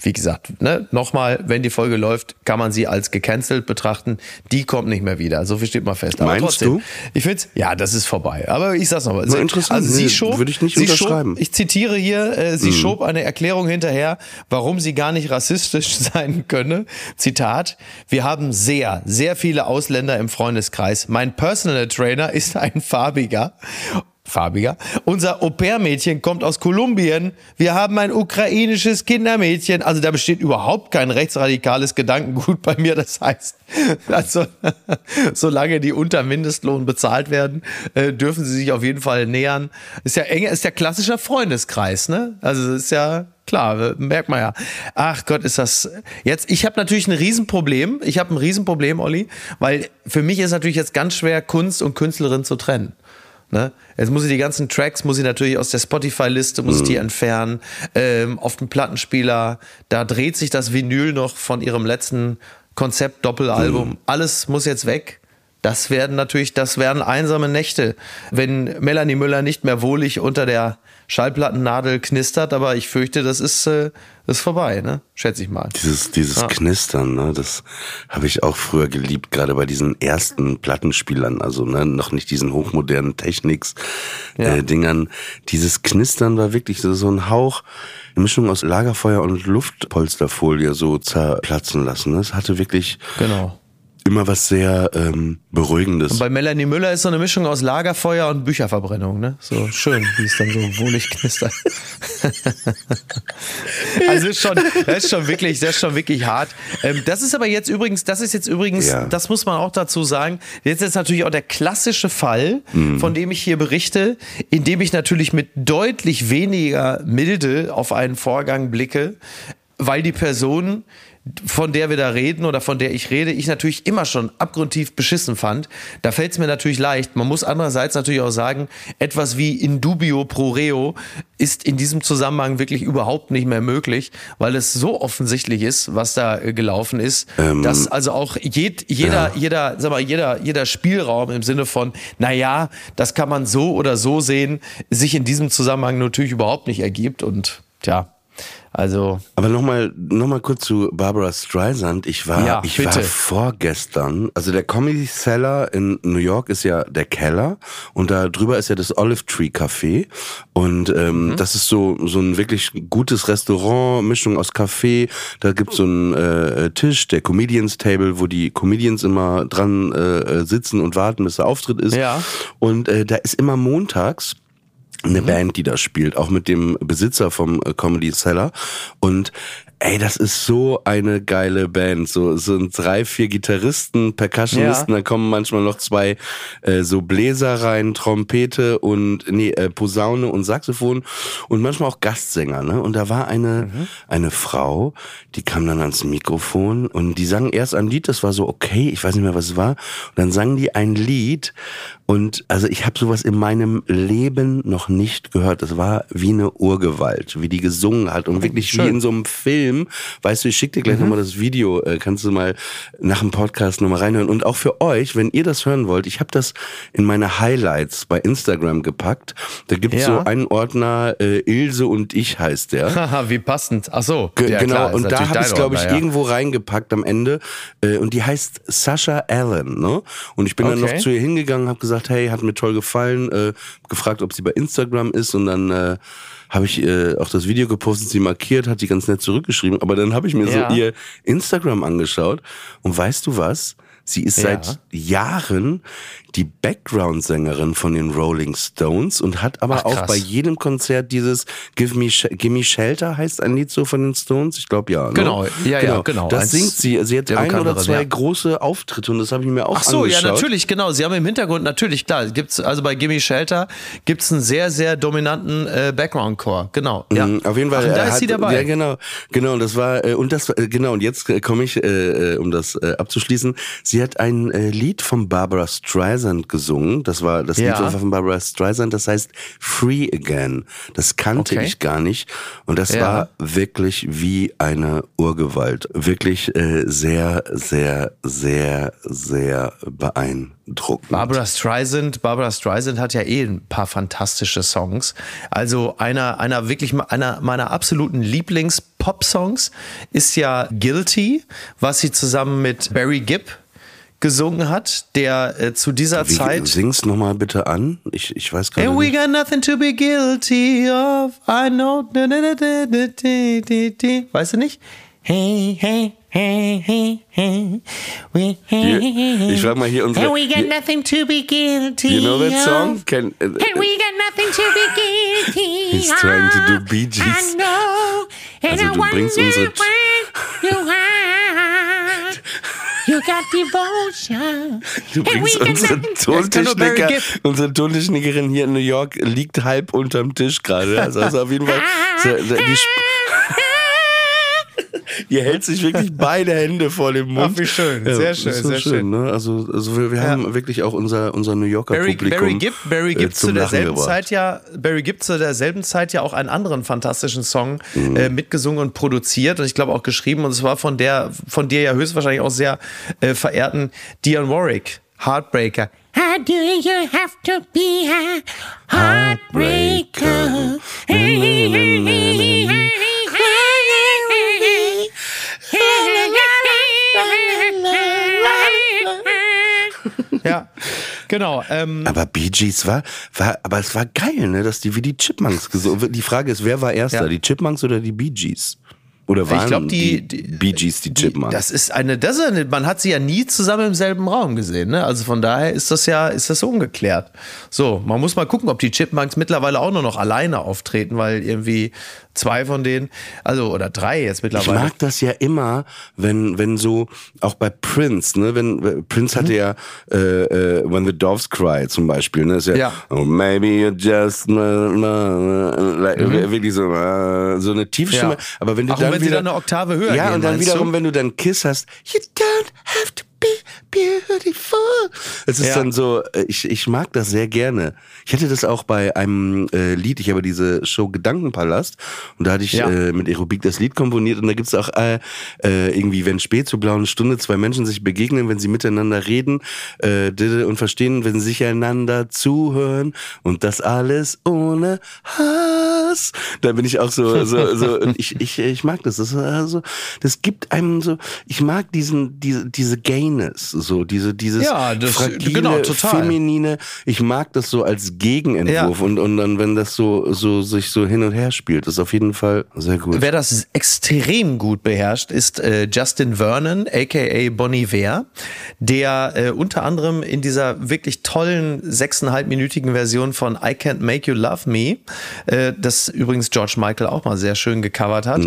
wie gesagt, ne, nochmal, wenn die Folge läuft, kann man sie als gecancelt betrachten. Die kommt nicht mehr wieder. So viel steht mal fest. Aber Meinst trotzdem, du? Ich finde ja, das ist vorbei. Aber ich sag's nochmal. Interessant. Also sie Nee, schob, würde ich nicht sie unterschreiben. Mhm. Schob, ich zitiere hier, äh, sie schob eine Erklärung hinterher, warum sie gar nicht rassistisch sein könne. Zitat, wir haben sehr, sehr viele Ausländer im Freundeskreis. Mein Personal Trainer ist ein farbiger. Farbiger. Unser Au-pair-Mädchen kommt aus Kolumbien. Wir haben ein ukrainisches Kindermädchen. Also da besteht überhaupt kein rechtsradikales Gedankengut bei mir. Das heißt, also, solange die unter Mindestlohn bezahlt werden, äh, dürfen sie sich auf jeden Fall nähern. Ist ja eng, ist ja klassischer Freundeskreis, ne? Also ist ja klar, merkt man ja. Ach Gott, ist das jetzt. Ich habe natürlich ein Riesenproblem. Ich habe ein Riesenproblem, Olli, weil für mich ist natürlich jetzt ganz schwer, Kunst und Künstlerin zu trennen. Ne? Jetzt muss ich die ganzen Tracks, muss ich natürlich aus der Spotify-Liste, muss ich die entfernen. Ähm, auf dem Plattenspieler, da dreht sich das Vinyl noch von ihrem letzten Konzept-Doppelalbum. Alles muss jetzt weg. Das werden natürlich, das werden einsame Nächte, wenn Melanie Müller nicht mehr wohlig unter der Schallplattennadel knistert, aber ich fürchte, das ist, äh, ist vorbei, ne? Schätze ich mal. Dieses, dieses Knistern, ne, das habe ich auch früher geliebt, gerade bei diesen ersten Plattenspielern, also ne, noch nicht diesen hochmodernen Techniks Ja. äh, Dingern. Dieses Knistern war wirklich so, so ein Hauch, eine Mischung aus Lagerfeuer und Luftpolsterfolie so zerplatzen lassen. ne? Es hatte wirklich Genau. Immer was sehr ähm, Beruhigendes. Bei Melanie Müller ist so eine Mischung aus Lagerfeuer und Bücherverbrennung, ne? So schön, wie es dann so wohlig knistert. also ist schon, das ist schon wirklich, das ist schon wirklich hart. Ähm, das ist aber jetzt übrigens, das ist jetzt übrigens, Ja. das muss man auch dazu sagen. Jetzt ist natürlich auch der klassische Fall, von dem ich hier berichte, in dem ich natürlich mit deutlich weniger Milde auf einen Vorgang blicke, weil die Person von der wir da reden oder von der ich rede, ich natürlich immer schon abgrundtief beschissen fand. Da fällt es mir natürlich leicht. Man muss andererseits natürlich auch sagen, etwas wie in dubio pro reo ist in diesem Zusammenhang wirklich überhaupt nicht mehr möglich, weil es so offensichtlich ist, was da äh, gelaufen ist, dass also auch jed, jeder, jeder, sag mal, jeder, jeder Spielraum im Sinne von, na ja, das kann man so oder so sehen, sich in diesem Zusammenhang natürlich überhaupt nicht ergibt und tja, Also. Aber nochmal noch mal kurz zu Barbara Streisand. Ich war, Ja, ich bitte. war vorgestern, also der Comedy Cellar in New York ist ja der Keller und da drüber ist ja das Olive Tree Café. Und ähm, Mhm. das ist so, so ein wirklich gutes Restaurant, Mischung aus Café. Da gibt's so einen äh, Tisch, der Comedians Table, wo die Comedians immer dran äh, sitzen und warten, bis der Auftritt ist. Ja. Und äh, da ist immer montags eine Band, die da spielt, auch mit dem Besitzer vom äh, Comedy Cellar. Und ey, das ist so eine geile Band. So sind drei, vier Gitarristen, Percussionisten, Ja. da kommen manchmal noch zwei äh, so Bläser rein, Trompete und nee, äh, Posaune und Saxophon und manchmal auch Gastsänger. Ne? Und da war eine eine Frau, die kam dann ans Mikrofon und die sang erst ein Lied, das war so okay, ich weiß nicht mehr, was es war. Und dann sang die ein Lied und also ich habe sowas in meinem Leben noch nicht gehört. Das war wie eine Urgewalt, wie die gesungen hat und wirklich wie schön. in so einem Film. Weißt du, ich schicke dir gleich nochmal das Video, äh, kannst du mal nach dem Podcast nochmal reinhören. Und auch für euch, wenn ihr das hören wollt, ich habe das in meine Highlights bei Instagram gepackt. Da gibt's Ja. so einen Ordner, äh, Ilse und ich heißt der. Haha, wie passend. Ach so. Ge- ja, genau, klar, und da habe ich glaube ich, ja. irgendwo reingepackt am Ende. Äh, und die heißt Sasha Allen, ne? Und ich bin dann Okay. noch zu ihr hingegangen, habe gesagt, hey, hat mir toll gefallen, äh, gefragt, ob sie bei Instagram ist und dann äh, habe ich äh, auch das Video gepostet, sie markiert, hat sie ganz nett zurückgeschrieben. Aber dann habe ich mir Ja. so ihr Instagram angeschaut und weißt du was? Sie ist Ja. seit Jahren die Background-Sängerin von den Rolling Stones und hat aber Ach, auch bei jedem Konzert dieses Give Me, Sh- Give Me Shelter heißt ein Lied so von den Stones. Ich glaube ja. Ne? Genau, ja, ja, genau. Das Eins singt sie. Sie hat ein oder zwei ja. große Auftritte und das habe ich mir auch Ach so, ja, natürlich, genau. Sie haben im Hintergrund, natürlich, klar, gibt's, also bei Gimme Shelter gibt's einen sehr, sehr dominanten äh, Background-Core. Genau. Ja. Mhm, Auf jeden Fall. Ach, und da er ist hat, sie dabei. Ja, genau, genau. Und das war äh, und das äh, genau. Und jetzt äh, komme ich, äh, äh, um das äh, abzuschließen. Sie hat ein äh, Lied von Barbara Streisand gesungen. Das war das Ja. Lied war von Barbara Streisand. Das heißt Free Again. Das kannte Okay. ich gar nicht. Und das Ja. war wirklich wie eine Urgewalt. Wirklich äh, sehr, sehr, sehr, sehr beeindruckend. Barbara Streisand, Barbara Streisand hat ja eh ein paar fantastische Songs. Also einer, einer wirklich einer meiner absoluten Lieblings-Pop-Songs ist ja Guilty, was sie zusammen mit Barry Gibb gesungen hat, der äh, zu dieser Wie, Zeit sing's noch mal bitte an. Ich, ich weiß gerade And we nicht. got nothing to be guilty of. I know. Weißt du nicht? Hey, hey, hey, hey, hey. We, hey, Hier, ich frage mal hier unsere. And we got nothing to be guilty you know that of. song? Can, äh, And we got nothing to be guilty He's trying to do of. Bee Gees. I know. And Also I bringst unsere- you are. You got devotion. Du bringst we got unsere nothing- kann nur Barry Tontechniker, unsere Tontechnikerin hier in New York liegt halb unterm Tisch gerade. Also, also auf jeden Fall, so, die, die hält sich wirklich beide Hände vor dem Mund. Ach, wie schön. Sehr das schön, so sehr schön. Ne? Also, also wir, wir haben wirklich auch unser, unser New Yorker Barry, Publikum Barry Gibb, Barry äh, Gibb zum zu derselben gebracht. Zeit ja, Barry Gibb zu derselben Zeit ja auch einen anderen fantastischen Song Mhm. äh, mitgesungen und produziert und ich glaube auch geschrieben und es war von der, von dir ja höchstwahrscheinlich auch sehr äh, verehrten Dionne Warwick, Heartbreaker. How do you have to be a heartbreaker? Ja, genau. Ähm, Aber Bee Gees war, war, aber es war geil, ne, dass die wie die Chipmunks gesungen. Die Frage ist, wer war erster, Ja. die Chipmunks oder die Bee Gees? Oder waren glaub, die- die, die- Bee Gees die Chipmunks? Das ist eine, das ist eine, man hat sie ja nie zusammen im selben Raum gesehen, ne? Also von daher ist das ja, ist das so ungeklärt. So, man muss mal gucken, ob die Chipmunks mittlerweile auch nur noch alleine auftreten, weil irgendwie zwei von denen, also oder drei jetzt Ich mittlerweile. mag das ja immer, wenn, wenn so, auch bei Prince, ne, wenn, Prince hatte ja, äh, äh, When the Doves Cry zum Beispiel, ne, ist ja, Ja. oh, maybe you just, na, na, like, wirklich so, äh, so eine tiefe Ja. Aber wenn du Auch dann wenn wieder, dann eine Oktave höher ja, gehen, und dann wiederum, du? wenn du dann Kiss hast, you don't have to beautiful. Es ist Ja. dann so, äh, ich, ich mag das sehr gerne. Ich hatte das auch bei einem äh, Lied, ich habe diese Show Gedankenpalast und da hatte ich Ja. äh, mit Aerobik das Lied komponiert und da gibt's auch äh, äh, irgendwie, wenn spät zur blauen Stunde zwei Menschen sich begegnen, wenn sie miteinander reden äh, und verstehen, wenn sie sich einander zuhören und das alles ohne Hass. Da bin ich auch so, so, so ich, ich, ich mag das. Das, ist also, das gibt einem so, ich mag diesen, diese, diese Gayness, so, diese, dieses Ja, das- fragile, genau, total. feminine. Ich mag das so als Gegenentwurf und, und dann, wenn das so, so, sich so hin und her spielt, ist auf jeden Fall sehr gut. Wer das extrem gut beherrscht, ist äh, Justin Vernon, aka Bonnie Ware, der äh, unter anderem in dieser wirklich tollen sechseinhalbminütigen Version von I Can't Make You Love Me, äh, das übrigens George Michael auch mal sehr schön gecovert hat,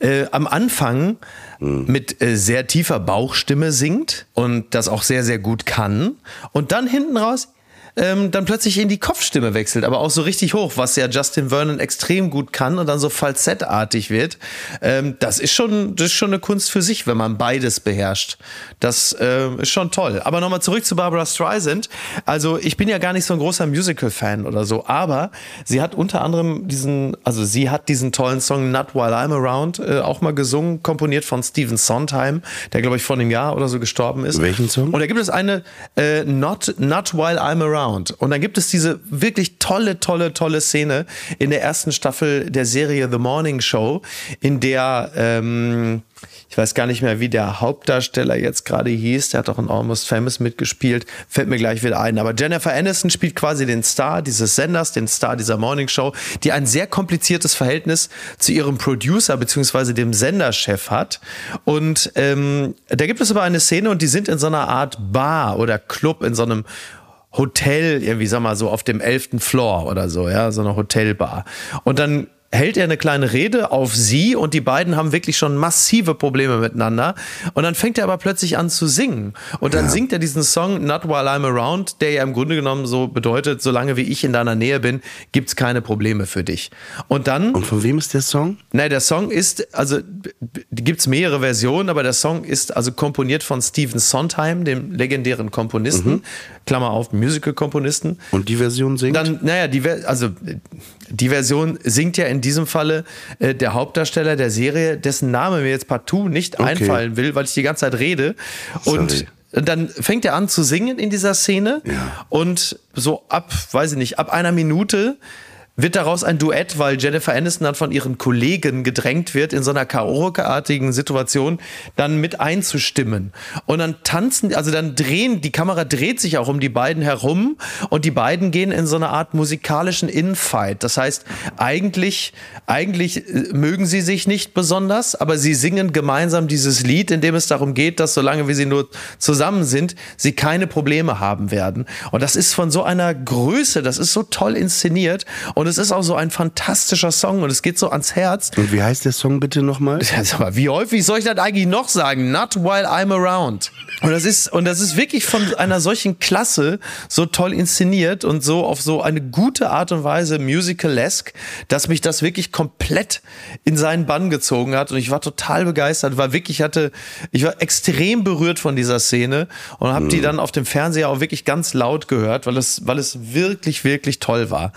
äh, am Anfang mit äh, sehr tiefer Bauchstimme singt und das auch sehr, sehr gut kann. Und dann hinten raus ähm, dann plötzlich in die Kopfstimme wechselt, aber auch so richtig hoch, was ja Justin Vernon extrem gut kann und dann so falsettartig wird. Ähm, das ist schon, das ist schon eine Kunst für sich, wenn man beides beherrscht. Das ähm, ist schon toll. Aber nochmal zurück zu Barbara Streisand. Also ich bin ja gar nicht so ein großer Musical-Fan oder so, aber sie hat unter anderem diesen, also sie hat diesen tollen Song Not While I'm Around äh, auch mal gesungen, komponiert von Stephen Sondheim, der glaube ich vor einem Jahr oder so gestorben ist. Welchen Song? Und da gibt es eine äh, Not, Not While I'm Around. Und dann gibt es diese wirklich tolle, tolle, tolle Szene in der ersten Staffel der Serie The Morning Show, in der ähm, ich weiß gar nicht mehr, wie der Hauptdarsteller jetzt gerade hieß. Der hat auch in Almost Famous mitgespielt. Fällt mir gleich wieder ein. Aber Jennifer Aniston spielt quasi den Star dieses Senders, den Star dieser Morning Show, die ein sehr kompliziertes Verhältnis zu ihrem Producer bzw. dem Senderchef hat. Und ähm, da gibt es aber eine Szene und die sind in so einer Art Bar oder Club in so einem Hotel, irgendwie, sag mal so, auf dem elften Floor oder so, ja, so eine Hotelbar. Und dann hält er eine kleine Rede auf sie und die beiden haben wirklich schon massive Probleme miteinander. Und dann fängt er aber plötzlich an zu singen. Und dann singt er diesen Song Not While I'm Around, der ja im Grunde genommen so bedeutet, solange wie ich in deiner Nähe bin, gibt's keine Probleme für dich. Und dann Und von wem ist der Song? Nein, der Song ist, also gibt es mehrere Versionen, aber der Song ist also komponiert von Stephen Sondheim, dem legendären Komponisten, Klammer auf, Musical-Komponisten. Und die Version singt? Dann, naja, die, also, die Version singt ja in diesem Falle äh, der Hauptdarsteller der Serie, dessen Name mir jetzt partout nicht Okay. einfallen will, weil ich die ganze Zeit rede. Und Sorry. dann fängt er an zu singen in dieser Szene und so ab, weiß ich nicht, ab einer Minute wird daraus ein Duett, weil Jennifer Aniston dann von ihren Kollegen gedrängt wird, in so einer Karaoke-artigen Situation dann mit einzustimmen. Und dann tanzen, also dann drehen, die Kamera dreht sich auch um die beiden herum und die beiden gehen in so eine Art musikalischen Infight. Das heißt, eigentlich, eigentlich äh, mögen sie sich nicht besonders, aber sie singen gemeinsam dieses Lied, in dem es darum geht, dass solange wie sie nur zusammen sind, sie keine Probleme haben werden. Und das ist von so einer Größe, das ist so toll inszeniert und es ist auch so ein fantastischer Song und es geht so ans Herz. Und wie heißt der Song bitte nochmal? Ja, sag mal, wie häufig soll ich das eigentlich noch sagen? Not while I'm around. Und das ist, und das ist wirklich von einer solchen Klasse so toll inszeniert und so auf so eine gute Art und Weise musical-esque, dass mich das wirklich komplett in seinen Bann gezogen hat. Und ich war total begeistert, war wirklich, hatte, ich war extrem berührt von dieser Szene und habe die dann auf dem Fernseher auch wirklich ganz laut gehört, weil es, weil es wirklich, wirklich toll war.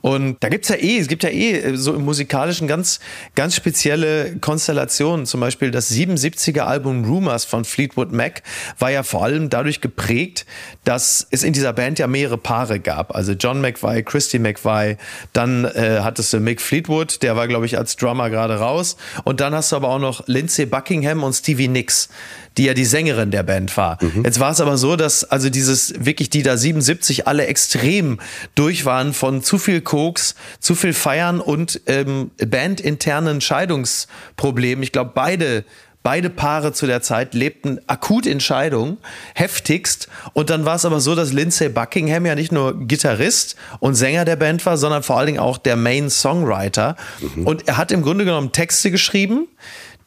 Und da gibt's ja eh, es gibt ja eh so im musikalischen ganz, ganz spezielle Konstellationen. Zum Beispiel das 77er Album Rumors von Fleetwood Mac war ja vor allem dadurch geprägt, dass es in dieser Band ja mehrere Paare gab. Also John McVie, Christy McVie, dann äh, hattest du Mick Fleetwood, der war, glaube ich, als Drummer gerade raus. Und dann hast du aber auch noch Lindsay Buckingham und Stevie Nicks die ja die Sängerin der Band war. Jetzt war es aber so, dass also dieses wirklich die da 77 alle extrem durch waren von zu viel Koks, zu viel Feiern und ähm, bandinternen Scheidungsproblemen. Ich glaube, beide Beide Paare zu der Zeit lebten akut in Scheidung, heftigst. Und dann war es aber so, dass Lindsay Buckingham ja nicht nur Gitarrist und Sänger der Band war, sondern vor allen Dingen auch der Main Songwriter. Und er hat im Grunde genommen Texte geschrieben,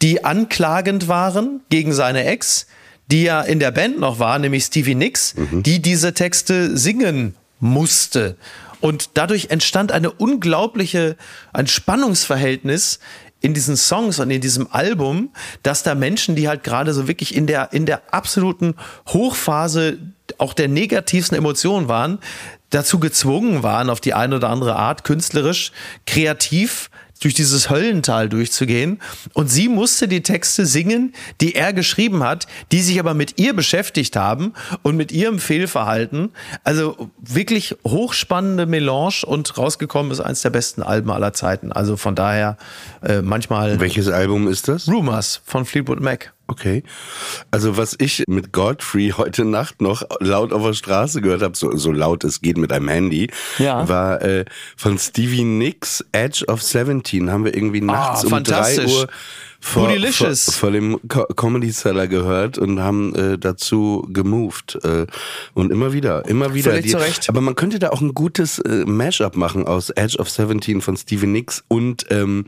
die anklagend waren gegen seine Ex, die ja in der Band noch war, nämlich Stevie Nicks, die diese Texte singen musste. Und dadurch entstand eine unglaubliche, ein Spannungsverhältnis in diesen Songs und in diesem Album, dass da Menschen, die halt gerade so wirklich in der, in der absoluten Hochphase auch der negativsten Emotionen waren, dazu gezwungen waren, auf die eine oder andere Art künstlerisch, kreativ durch dieses Höllental durchzugehen. Und sie musste die Texte singen, die er geschrieben hat, die sich aber mit ihr beschäftigt haben und mit ihrem Fehlverhalten. Also wirklich hochspannende Melange und rausgekommen ist eins der besten Alben aller Zeiten. Also von daher äh, manchmal. Welches Album ist das? Rumors von Fleetwood Mac. Okay. Also was ich mit Godfrey heute Nacht noch laut auf der Straße gehört habe, so, so laut es geht mit einem Handy, Ja. war äh, von Stevie Nicks Edge of 17. Haben wir irgendwie nachts um drei fantastisch. Uhr vor, vor, vor dem Co Comedy Cellar gehört und haben äh, dazu gemoved. Äh, und immer wieder, immer wieder. Völlig zu Recht. Aber man könnte da auch ein gutes äh, Mashup machen aus Edge of 17 von Stevie Nicks und ähm,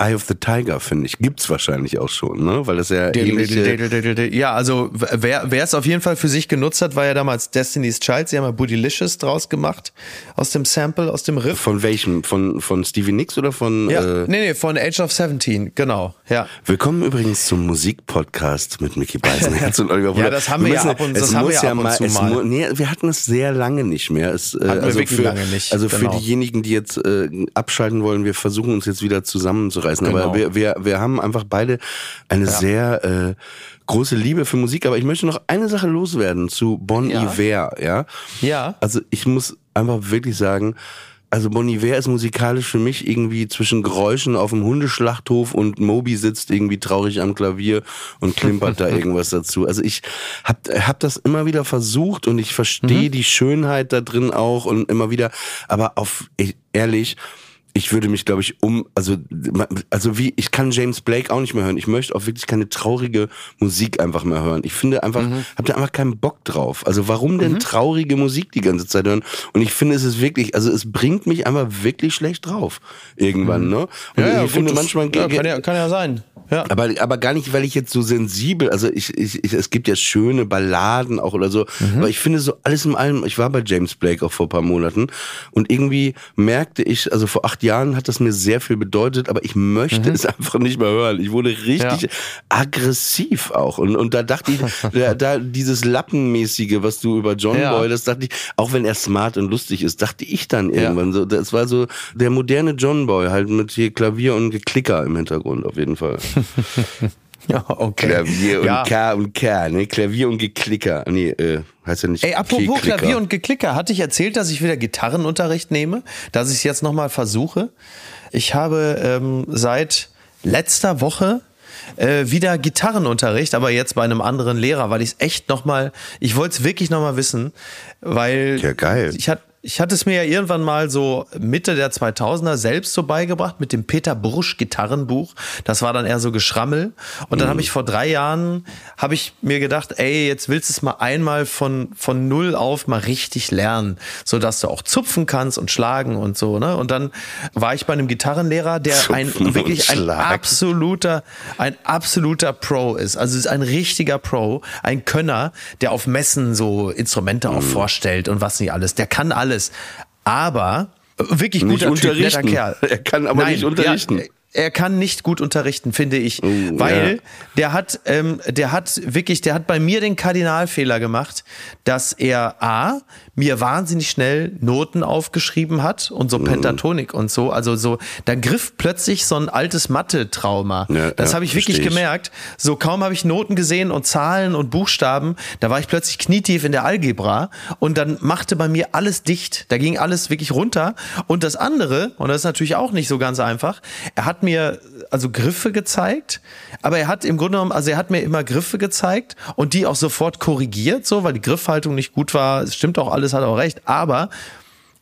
Eye of the Tiger, finde ich. Gibt's wahrscheinlich auch schon, ne? Weil das ja ähnliche... Ja, also wer, wer es auf jeden Fall für sich genutzt hat, war ja damals Destiny's Child. Sie haben ja Bootylicious draus gemacht aus dem Sample, aus dem Riff. Von welchem? Von, von Stevie Nicks oder von... Ja, Äh, nee, nee, von Age of 17, genau, ja. Willkommen übrigens zum Musikpodcast mit Mickey Beisenherz und Oliver Pocher. Ja, das haben wir ja müssen- ab und- das haben wir ja ab und zu mal. mu- nee, wir hatten es sehr lange nicht mehr. Es, äh, wir also für, lange nicht, Also für genau. diejenigen, die jetzt äh, abschalten wollen, wir versuchen uns jetzt wieder zusammenzureißen. Genau. Aber wir, wir, wir haben einfach beide eine sehr äh, große Liebe für Musik. Aber ich möchte noch eine Sache loswerden zu Bon Ja. Iver. Ja? Ja. Also ich muss einfach wirklich sagen, also Bon Iver ist musikalisch für mich irgendwie zwischen Geräuschen auf dem Hundeschlachthof und Moby sitzt irgendwie traurig am Klavier und klimpert da irgendwas dazu. Also ich hab, hab das immer wieder versucht und ich verstehe die Schönheit da drin auch und immer wieder, aber auf ich, ehrlich, ich würde mich, glaube ich, um, also, also wie, ich kann James Blake auch nicht mehr hören. Ich möchte auch wirklich keine traurige Musik einfach mehr hören. Ich finde einfach, hab da einfach keinen Bock drauf. Also warum denn traurige Musik die ganze Zeit hören? Und ich finde, es ist wirklich, also es bringt mich einfach wirklich schlecht drauf. Irgendwann, ne? Und ich finde manchmal, ja, kann, ja, kann ja sein. Ja. aber, aber gar nicht, weil ich jetzt so sensibel, also ich, ich, ich es gibt ja schöne Balladen auch oder so, aber ich finde so alles in allem, ich war bei James Blake auch vor ein paar Monaten und irgendwie merkte ich, also vor acht Jahren hat das mir sehr viel bedeutet, aber ich möchte es einfach nicht mehr hören. Ich wurde richtig Ja. aggressiv auch und, und da dachte ich, da, da dieses Lappenmäßige, was du über John Ja. Boy, das dachte ich, auch wenn er smart und lustig ist, dachte ich dann irgendwann so, das war so der moderne John Boy, halt mit hier Klavier und Geklicker im Hintergrund auf jeden Fall. ja, okay. Klavier und ja. K und K, ne? Klavier und Geklicker. Nee, äh, heißt ja nicht Ey, apropos K-Klicker. Klavier und Geklicker, hatte ich erzählt, dass ich wieder Gitarrenunterricht nehme, dass ich es jetzt nochmal versuche. Ich habe ähm, seit letzter Woche äh, wieder Gitarrenunterricht, aber jetzt bei einem anderen Lehrer, weil ich es echt nochmal, ich wollte es wirklich nochmal wissen, weil Ja, geil. ich hatte ich hatte es mir ja irgendwann mal so Mitte der 2000er selbst so beigebracht mit dem Peter Brusch Gitarrenbuch. Das war dann eher so Geschrammel. Und dann habe ich vor drei Jahren, habe ich mir gedacht, ey, jetzt willst du es mal einmal von, von null auf mal richtig lernen, so dass du auch zupfen kannst und schlagen und so, ne? Und dann war ich bei einem Gitarrenlehrer, der Zupfen ein, wirklich ein absoluter, ein absoluter Pro ist. Also ist ein richtiger Pro, ein Könner, der auf Messen so Instrumente Mhm. auch vorstellt und was nicht alles. Der kann alles. Aber äh, wirklich Nicht guter Typ, netter unterrichten. Kerl. Er kann aber nicht unterrichten. Ja, er kann nicht gut unterrichten, finde ich, weil ja. der hat, ähm, der hat wirklich, der hat bei mir den Kardinalfehler gemacht, dass er a mir wahnsinnig schnell Noten aufgeschrieben hat und Mhm. so Pentatonik und so, also so, da griff plötzlich so ein altes Mathe-Trauma. Ja, das ja, habe ich wirklich ich. gemerkt. So kaum habe ich Noten gesehen und Zahlen und Buchstaben, da war ich plötzlich knietief in der Algebra und dann machte bei mir alles dicht. Da ging alles wirklich runter. Und das andere, und das ist natürlich auch nicht so ganz einfach, er hat mir also Griffe gezeigt, aber er hat im Grunde genommen, also er hat mir immer Griffe gezeigt und die auch sofort korrigiert, so, weil die Griffhaltung nicht gut war. Es stimmt auch alles, hat auch recht, aber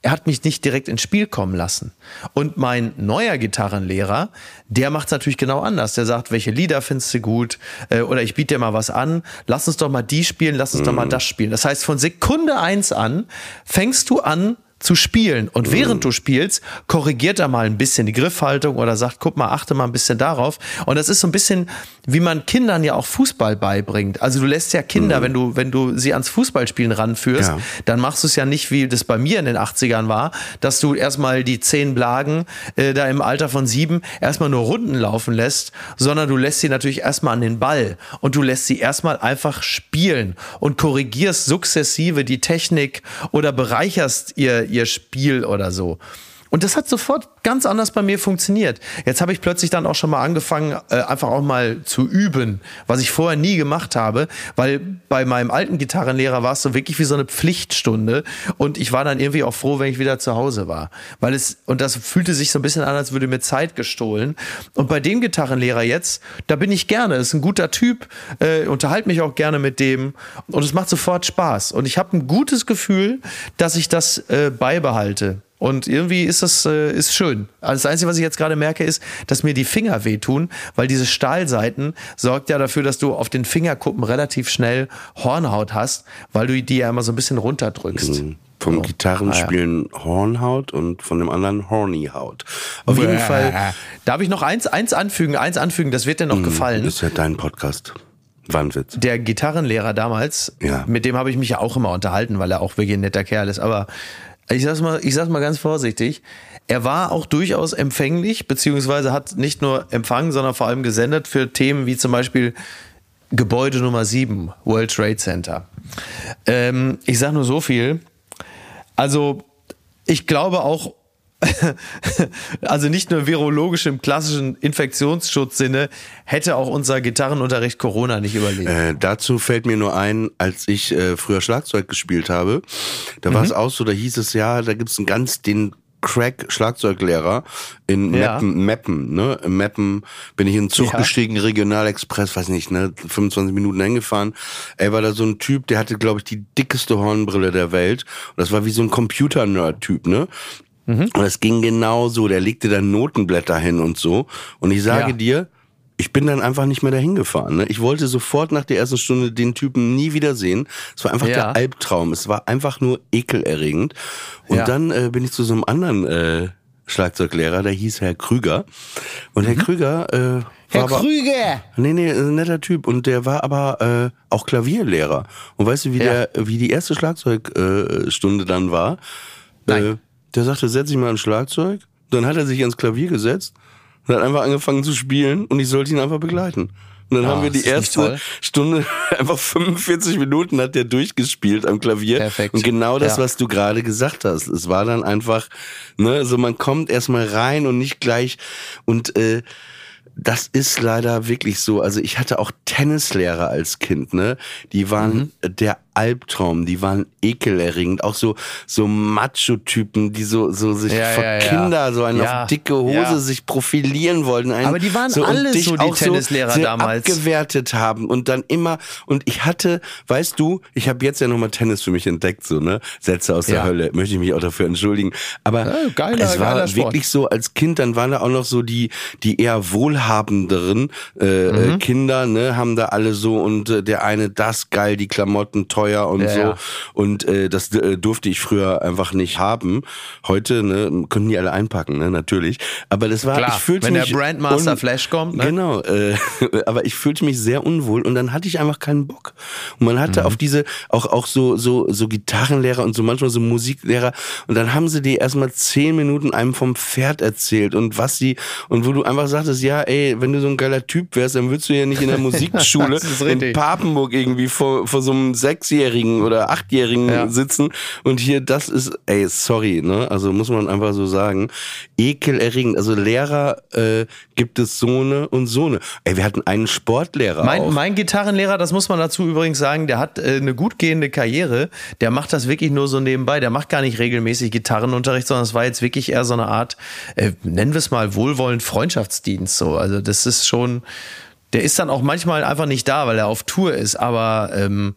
er hat mich nicht direkt ins Spiel kommen lassen. Und mein neuer Gitarrenlehrer, der macht es natürlich genau anders. Der sagt, welche Lieder findest du gut? Äh, oder ich biete dir mal was an. Lass uns doch mal die spielen, lass uns doch mal das spielen. Das heißt, von Sekunde eins an fängst du an, zu spielen. Mhm. Und während du spielst, korrigiert er mal ein bisschen die Griffhaltung oder sagt, guck mal, achte mal ein bisschen darauf. Und das ist so ein bisschen, wie man Kindern ja auch Fußball beibringt. Also du lässt ja Kinder, wenn du, wenn du sie ans Fußballspielen ranführst, Mhm. Ja. dann machst du es ja nicht, wie das bei mir in den 80ern war, dass du erstmal die zehn Blagen äh, da im Alter von sieben erstmal nur Runden laufen lässt, sondern du lässt sie natürlich erstmal an den Ball und du lässt sie erstmal einfach spielen und korrigierst sukzessive die Technik oder bereicherst ihr, ihr Spiel oder so. Und das hat sofort ganz anders bei mir funktioniert. Jetzt habe ich plötzlich dann auch schon mal angefangen, äh, einfach auch mal zu üben, was ich vorher nie gemacht habe, weil bei meinem alten Gitarrenlehrer war es so wirklich wie so eine Pflichtstunde und ich war dann irgendwie auch froh, wenn ich wieder zu Hause war, weil es und das fühlte sich so ein bisschen an, als würde mir Zeit gestohlen. Und bei dem Gitarrenlehrer jetzt, da bin ich gerne, ist ein guter Typ, äh, unterhalte mich auch gerne mit dem und es macht sofort Spaß und ich habe ein gutes Gefühl, dass ich das äh, beibehalte. Und irgendwie ist das äh, ist schön. Also das Einzige, was ich jetzt gerade merke, ist, dass mir die Finger wehtun, weil diese Stahlseiten sorgt ja dafür, dass du auf den Fingerkuppen relativ schnell Hornhaut hast, weil du die ja immer so ein bisschen runterdrückst. Vom So. Gitarrenspielen Hornhaut und von dem anderen Hornyhaut. Auf jeden Fall Darf ich noch eins, eins anfügen, eins anfügen, das wird dir noch gefallen. ist ja dein Podcast. Wahnwitz. der Gitarrenlehrer damals, Ja. mit dem habe ich mich ja auch immer unterhalten, weil er auch wirklich ein netter Kerl ist. Aber ich sag's mal, ich sag's mal ganz vorsichtig. Er war auch durchaus empfänglich, beziehungsweise hat nicht nur empfangen, sondern vor allem gesendet für Themen wie zum Beispiel Gebäude Nummer 7, World Trade Center. Ähm, ich sag nur so viel. Also, ich glaube auch, also nicht nur virologisch im klassischen Infektionsschutzsinne, hätte auch unser Gitarrenunterricht Corona nicht überlebt. Äh, dazu fällt mir nur ein, als ich äh, früher Schlagzeug gespielt habe, da war es Mhm. auch so, da hieß es ja, da gibt's einen ganz den Crack Schlagzeuglehrer in Ja. Meppen, Meppen, ne? In Meppen bin ich in den Zug Ja. gestiegen, Regionalexpress, weiß nicht, ne, 25 Minuten hingefahren. Ey, war da so ein Typ, der hatte, glaube ich, die dickeste Hornbrille der Welt. Und das war wie so ein Computer-Nerd-Typ, ne? Mhm. Und es ging genau so, der legte dann Notenblätter hin und so. Und ich sage Ja. dir, ich bin dann einfach nicht mehr dahin gefahren. Ne? Ich wollte sofort nach der ersten Stunde den Typen nie wiedersehen. Es war einfach Ja. der Albtraum. Es war einfach nur ekelerregend. Und Ja. dann äh, bin ich zu so einem anderen äh, Schlagzeuglehrer, der hieß Herr Krüger. Und Herr Krüger äh, war Mhm. Herr aber, Krüger! Nee, nee, ein netter Typ. Und der war aber äh, auch Klavierlehrer. Und weißt du, wie Ja. der, wie die erste Schlagzeugstunde äh, Stunde dann war? Nein. Äh, der sagte, setz dich mal ans Schlagzeug. Dann hat er sich ans Klavier gesetzt und hat einfach angefangen zu spielen und ich sollte ihn einfach begleiten. Und dann Ah, haben wir die erste Stunde, einfach 45 Minuten hat der durchgespielt am Klavier. Perfekt. Und genau das, Ja. was du gerade gesagt hast. Es war dann einfach, ne, so man kommt erstmal rein und nicht gleich und äh, das ist leider wirklich so. Also ich hatte auch Tennislehrer als Kind, ne? Die waren Mhm. der Albtraum, die waren ekelerregend. Auch so, so Macho-Typen, die so, so sich Ja, vor ja. Kinder so einen Ja, dicke Hose sich profilieren wollten. Einen Aber die waren so, alle so, die Tennislehrer sehr damals. abgewertet haben und dann immer, und ich hatte, weißt du, ich habe jetzt ja nochmal Tennis für mich entdeckt, so, ne? Sätze aus der. Hölle, möchte ich mich auch dafür entschuldigen. Aber geiler- es war wirklich so als Kind, dann waren da auch noch so die, die eher wohlhabenderen äh, Mhm. äh, Kinder, ne, haben da alle so und äh, der eine das geil, die Klamotten teuer und Ja, so. ja. Und äh, das äh, durfte ich früher einfach nicht haben. Heute, ne, können die alle einpacken, ne, natürlich. Aber das war, Klar, ich fühlte wenn der mich Brandmaster un- Flash kommt, ne? Genau, äh, aber ich fühlte mich sehr unwohl und dann hatte ich einfach keinen Bock. Und man hatte Mhm. auf diese auch auch so so so Gitarrenlehrer und so manchmal so Musiklehrer und dann haben sie dir erstmal zehn Minuten einem vom Pferd erzählt und was sie und wo du einfach sagtest, ja, ey, wenn du so ein geiler Typ wärst, dann würdest du ja nicht in der Musikschule in. Papenburg irgendwie vor vor so einem sechsjährigen oder achtjährigen Ja. sitzen und hier das ist, ey, sorry, ne, also muss man einfach so sagen, ekelerregend. Also Lehrer äh, gibt es so eine und so eine. Ey, wir hatten einen Sportlehrer Mein, auch. mein Gitarrenlehrer, das muss man dazu übrigens sagen, der hat äh, eine gut gehende Karriere. Der macht das wirklich nur so nebenbei. Der macht gar nicht regelmäßig Gitarrenunterricht, sondern es war jetzt wirklich eher so eine Art, äh, nennen wir es mal wohlwollend Freundschaftsdienst. So, also das ist schon. Der ist dann auch manchmal einfach nicht da, weil er auf Tour ist. Aber ähm,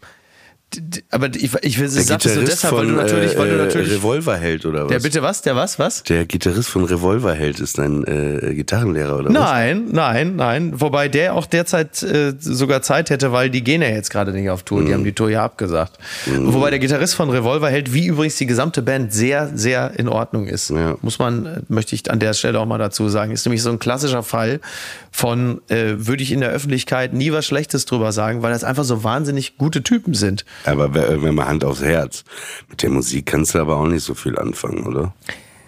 Aber ich, ich will Der sagte so deshalb, weil du von natürlich, weil du äh, natürlich. Revolverheld oder was? der bitte was? Der was? Was? Der Gitarrist von Revolverheld ist ein äh, Gitarrenlehrer oder was? Nein, nein, nein. Wobei der auch derzeit äh, sogar Zeit hätte, weil die gehen ja jetzt gerade nicht auf Tour. Die haben die Tour ja abgesagt. Wobei der Gitarrist von Revolverheld, wie übrigens die gesamte Band, sehr, sehr in Ordnung ist. Ja. Muss man, äh, möchte ich an der Stelle auch mal dazu sagen. Ist nämlich so ein klassischer Fall von, äh, würde ich in der Öffentlichkeit nie was Schlechtes drüber sagen, weil das einfach so wahnsinnig gute Typen sind. Aber wenn man Hand aufs Herz, mit der Musik kannst du aber auch nicht so viel anfangen, oder?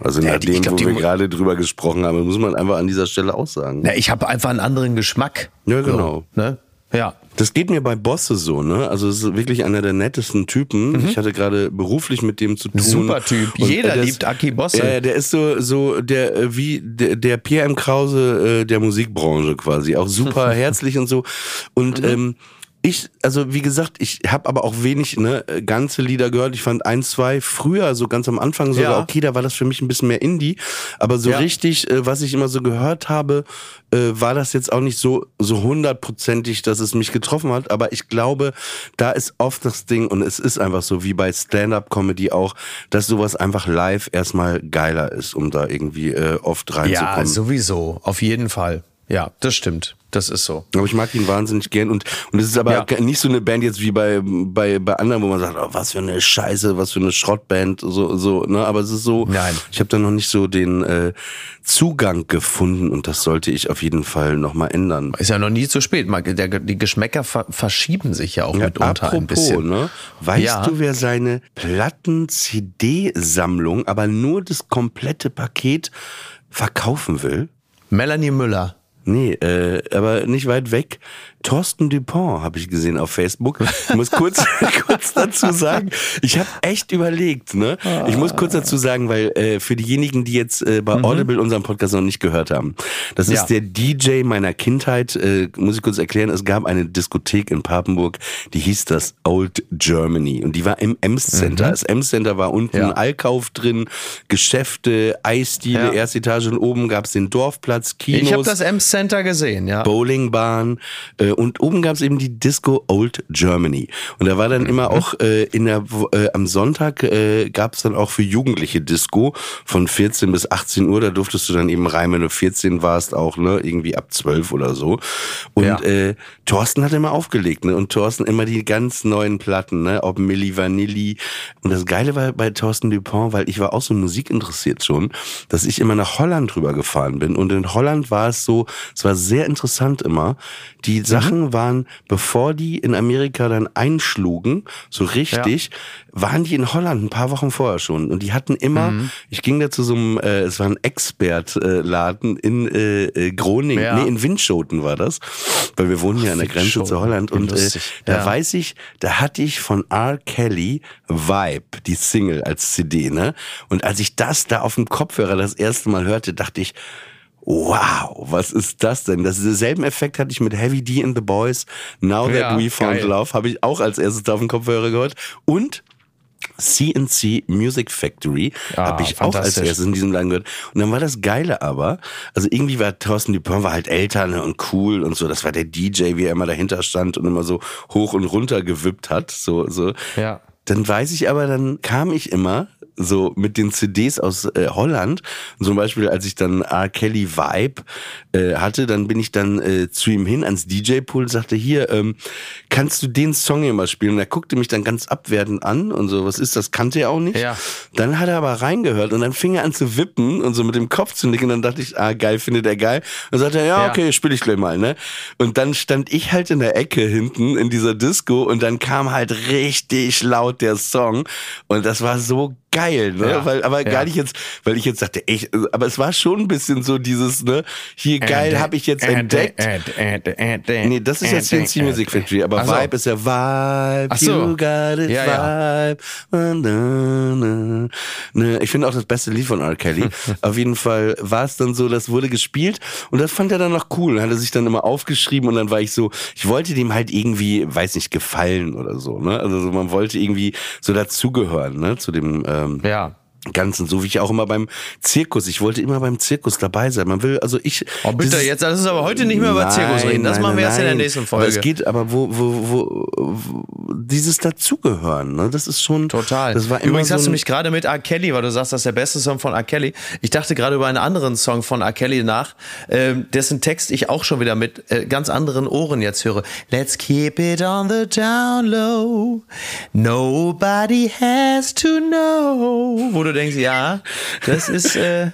Also Ja, nach ich dem, glaub, wo wir gerade drüber gesprochen haben, muss man einfach an dieser Stelle auch sagen. Na, ich habe einfach einen anderen Geschmack. Ja, genau. So, ne? Ja. Das geht mir bei Bosse so, ne? Also es ist wirklich einer der nettesten Typen. Ich hatte gerade beruflich mit dem zu tun. Mhm. Super Typ. Und, Jeder der liebt Aki Bosse. Ja, ja, der ist so so der äh, wie der, der Pierre M. Krause äh, der Musikbranche quasi, auch super herzlich und so. Und Mhm. ähm, ich, also wie gesagt, ich habe aber auch wenig ne, ganze Lieder gehört. Ich fand ein, zwei früher, so ganz am Anfang sogar, Ja. okay, da war das für mich ein bisschen mehr Indie. Aber so Ja. richtig, äh, was ich immer so gehört habe, äh, war das jetzt auch nicht so so hundertprozentig, dass es mich getroffen hat. Aber ich glaube, da ist oft das Ding und es ist einfach so wie bei Stand-up-Comedy auch, dass sowas einfach live erstmal geiler ist, um da irgendwie äh, oft Ja, reinzukommen. sowieso. Auf jeden Fall. Ja, das stimmt. Das ist so. Aber ich mag ihn wahnsinnig gern und und es ist aber Ja. nicht so eine Band jetzt wie bei bei bei anderen, wo man sagt, oh, was für eine Scheiße, was für eine Schrottband, so so. Ne, aber es ist so. Nein. Ich habe da noch nicht so den äh, Zugang gefunden und das sollte ich auf jeden Fall noch mal ändern. Ist ja noch nie zu spät. Der, die Geschmäcker ver verschieben sich ja auch mitunter ein bisschen. ne? Weißt Ja. du, wer seine Platten-CD-Sammlung, aber nur das komplette Paket verkaufen will? Melanie Müller. Nee, äh, aber nicht weit weg. Thorsten Dupont habe ich gesehen auf Facebook. Ich muss kurz, kurz dazu sagen, ich habe echt überlegt, ne? Ich muss kurz dazu sagen, weil äh, für diejenigen, die jetzt äh, bei Audible unseren Podcast noch nicht gehört haben, das ist Ja. der DJ meiner Kindheit, äh, muss ich kurz erklären, es gab eine Diskothek in Papenburg, die hieß das Old Germany und die war im Ems Center. Das Ems Center war unten Ja. Allkauf drin, Geschäfte, Eisdiele, Ja. erste Etage und oben gab's den Dorfplatz, Kinos. Ich habe das Ems Center gesehen, ja. Bowlingbahn äh, und oben gab es eben die Disco Old Germany. Und da war dann immer Mhm. auch äh, in der äh, am Sonntag äh, gab es dann auch für Jugendliche Disco von 14 bis 18 Uhr. Da durftest du dann eben rein, wenn du 14 warst, auch ne irgendwie ab 12 oder so. Und Ja. äh, Thorsten hat immer aufgelegt, ne? Und Thorsten immer die ganz neuen Platten, ne? Ob Milli Vanilli. Und das Geile war bei Thorsten Dupont, weil ich war auch so Musik interessiert schon, dass ich immer nach Holland rüber gefahren bin. Und in Holland war es so, es war sehr interessant immer. Die Sachen waren, bevor die in Amerika dann einschlugen, so richtig, waren die in Holland ein paar Wochen vorher schon. Und die hatten immer, ich ging da zu so einem, äh, es war ein Expert-Laden in äh, äh, Groningen, Ja. nee, in Winschoten war das, weil wir wohnen ja an der Grenze zu Holland. Und äh, da Ja. weiß ich, da hatte ich von R. Kelly Vibe, die Single als CD, ne? Und als ich das da auf dem Kopfhörer das erste Mal hörte, dachte ich, Wow, was ist das denn? Das denselben Effekt hatte ich mit Heavy D and the Boys. Now that Ja, we found geil. love habe ich auch als erstes auf dem Kopfhörer gehört. Und CNC Music Factory Ah, habe ich auch als erstes in diesem Laden gehört. Und dann war das Geile aber, also irgendwie war Thorsten Dupont war halt älter ne, und cool und so. Das war der DJ, wie er immer dahinter stand und immer so hoch und runter gewippt hat. So, so. Ja. Dann weiß ich aber, dann kam ich immer so mit den CDs aus äh, Holland. Zum Beispiel, als ich dann R. Kelly Vibe äh, hatte, dann bin ich dann äh, zu ihm hin ans DJ-Pool und sagte, hier, ähm, kannst du den Song hier mal spielen? Und er guckte mich dann ganz abwertend an und so, was ist das? Kannte er auch nicht. Ja. Dann hat er aber reingehört und dann fing er an zu wippen und so mit dem Kopf zu nicken. Und dann dachte ich, ah, geil, findet er geil. Und dann sagte er, ja, Ja. okay, spiel ich gleich mal, ne? Und dann stand ich halt in der Ecke hinten in dieser Disco und dann kam halt richtig laut der Song. Und das war so geil, ne? Ja. Weil, aber Ja. gar nicht jetzt, weil ich jetzt dachte, echt, aber es war schon ein bisschen so dieses, ne, hier geil habe ich jetzt entdeckt. Nee, das ist ja CNC Music Factory, aber so. Vibe ist ja Vibe, Ach so. you got it, Ja. Vibe. Ne, ich finde auch das beste Lied von R. Kelly. Auf jeden Fall war es dann so, das wurde gespielt und das fand er dann noch cool. Dann hat er sich dann immer aufgeschrieben und dann war ich so, ich wollte dem halt irgendwie, weiß nicht, gefallen oder so, ne? Also so, man wollte irgendwie so dazugehören, ne, zu dem, ähm, Ja. Ganzen, so wie ich auch immer beim Zirkus. Ich wollte immer beim Zirkus dabei sein. Man will, also ich. Oh, bitte, dieses- jetzt, das ist aber heute nicht mehr über Zirkus reden. Das Nein, machen wir nein, erst in der nein. nächsten Aber es Folge. geht aber, wo, wo, wo, wo dieses Dazugehören, ne? Das ist schon. Total. Das war immer Übrigens so hast du mich gerade mit R. Kelly, weil du sagst, das ist der beste Song von R. Kelly. Ich dachte gerade über einen anderen Song von R. Kelly nach, ähm, dessen Text ich auch schon wieder mit äh, ganz anderen Ohren jetzt höre. Let's keep it on the down low. Nobody has to know. Wo du denkst, ja, das ist äh,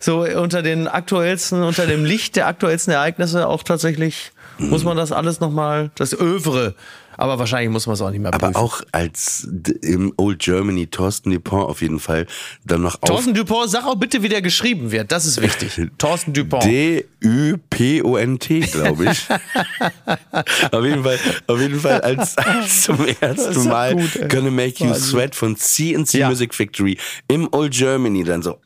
so unter den aktuellsten, unter dem Licht der aktuellsten Ereignisse auch tatsächlich, muss man das alles nochmal, das Övre. Aber wahrscheinlich muss man es auch nicht mehr aber prüfen. auch als im Old Germany Thorsten Dupont auf jeden Fall dann noch Thorsten Dupont, sag auch bitte, wie der geschrieben wird. Das ist wichtig. Thorsten Dupont. D-U-P-O-N-T, glaube ich. auf jeden Fall, auf jeden Fall als, als zum ersten Mal gut. Gonna Make You. Sweat von CNC Ja. Music Factory im Old Germany dann so.